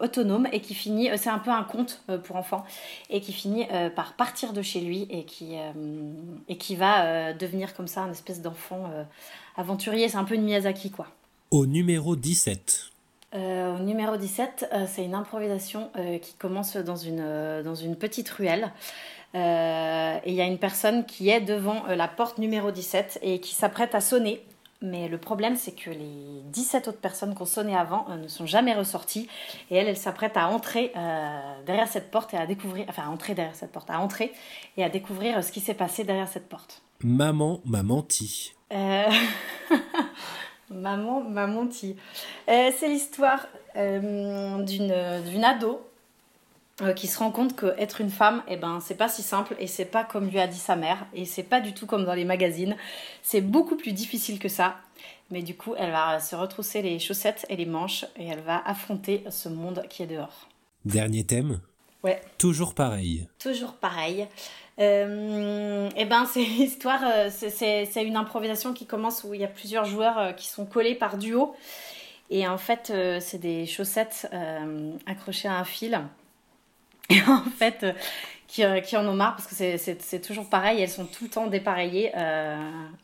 autonome et qui finit. c'est un peu un conte pour enfants et qui finit par partir de chez lui et qui et qui va devenir comme ça un espèce d'enfant aventurier. C'est un peu une Miyazaki, quoi. Au numéro 17. Euh, au numéro 17, euh, c'est une improvisation euh, qui commence dans une, euh, dans une petite ruelle. Et il y a une personne qui est devant la porte numéro 17 et qui s'apprête à sonner. Mais le problème, c'est que les 17 autres personnes qui ont sonné avant ne sont jamais ressorties. Et elle, elle s'apprête à entrer derrière cette porte et à découvrir, enfin à entrer derrière cette porte, à entrer et à découvrir ce qui s'est passé derrière cette porte. Maman m'a menti. Maman m'a menti. Euh, c'est l'histoire euh, d'une ado euh, qui se rend compte qu'être une femme, eh ben, c'est pas si simple et c'est pas comme lui a dit sa mère et c'est pas du tout comme dans les magazines. C'est beaucoup plus difficile que ça. Mais du coup, elle va se retrousser les chaussettes et les manches et elle va affronter ce monde qui est dehors. Dernier thème. Ouais. Toujours pareil. Toujours pareil. Euh, et ben c'est l'histoire, euh, c'est- une improvisation qui commence où il y a plusieurs joueurs euh, qui sont collés par duo. Et en fait, c'est des chaussettes accrochées à un fil. Et en fait, qui, qui en ont marre parce que c'est- toujours pareil, elles sont tout le temps dépareillées euh,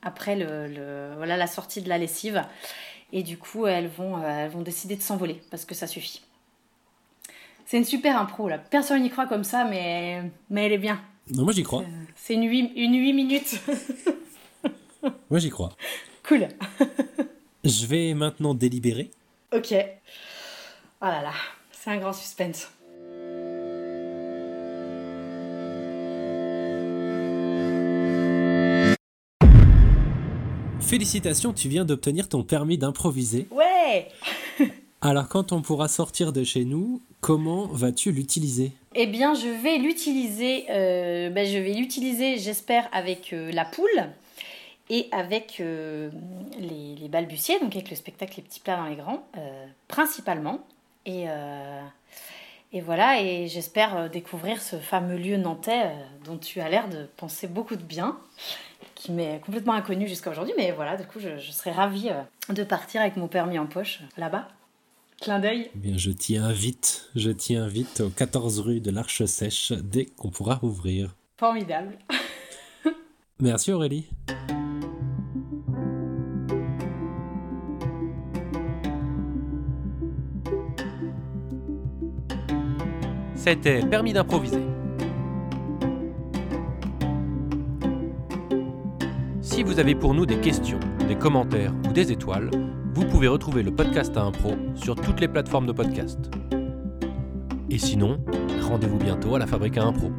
après le, le- voilà, la sortie de la lessive. Et du coup, elles vont, euh, elles vont décider de s'envoler parce que ça suffit. C'est une super impro là. Personne n'y croit comme ça, mais, mais elle est bien. Non, moi j'y crois. C'est une 8, une huit minutes. Moi j'y crois. cool. Je vais maintenant délibérer. Ok. Oh là là, c'est un grand suspense. Félicitations, tu viens d'obtenir ton permis d'improviser. Ouais Alors quand on pourra sortir de chez nous, comment vas-tu l'utiliser? Eh bien, je vais l'utiliser, euh, ben, je vais l'utiliser, j'espère, avec euh, la poule et avec euh, les, les balbutiers, donc avec le spectacle Les petits plats dans les grands, principalement. Et, voilà, et j'espère découvrir ce fameux lieu nantais dont tu as l'air de penser beaucoup de bien, qui m'est complètement inconnu jusqu'à aujourd'hui, mais voilà, du coup, je, je serais ravie de partir avec mon permis en poche là-bas. Clin d'œil. Eh bien, je t'y invite, je t'y invite au 14 rue de l'Arche Sèche dès qu'on pourra rouvrir. Formidable. Merci Aurélie. C'était Permis d'improviser. Si vous avez pour nous des questions, des commentaires ou des étoiles, vous pouvez retrouver le podcast à impro sur toutes les plateformes de podcast. Et sinon, rendez-vous bientôt à la Fabrique à impro.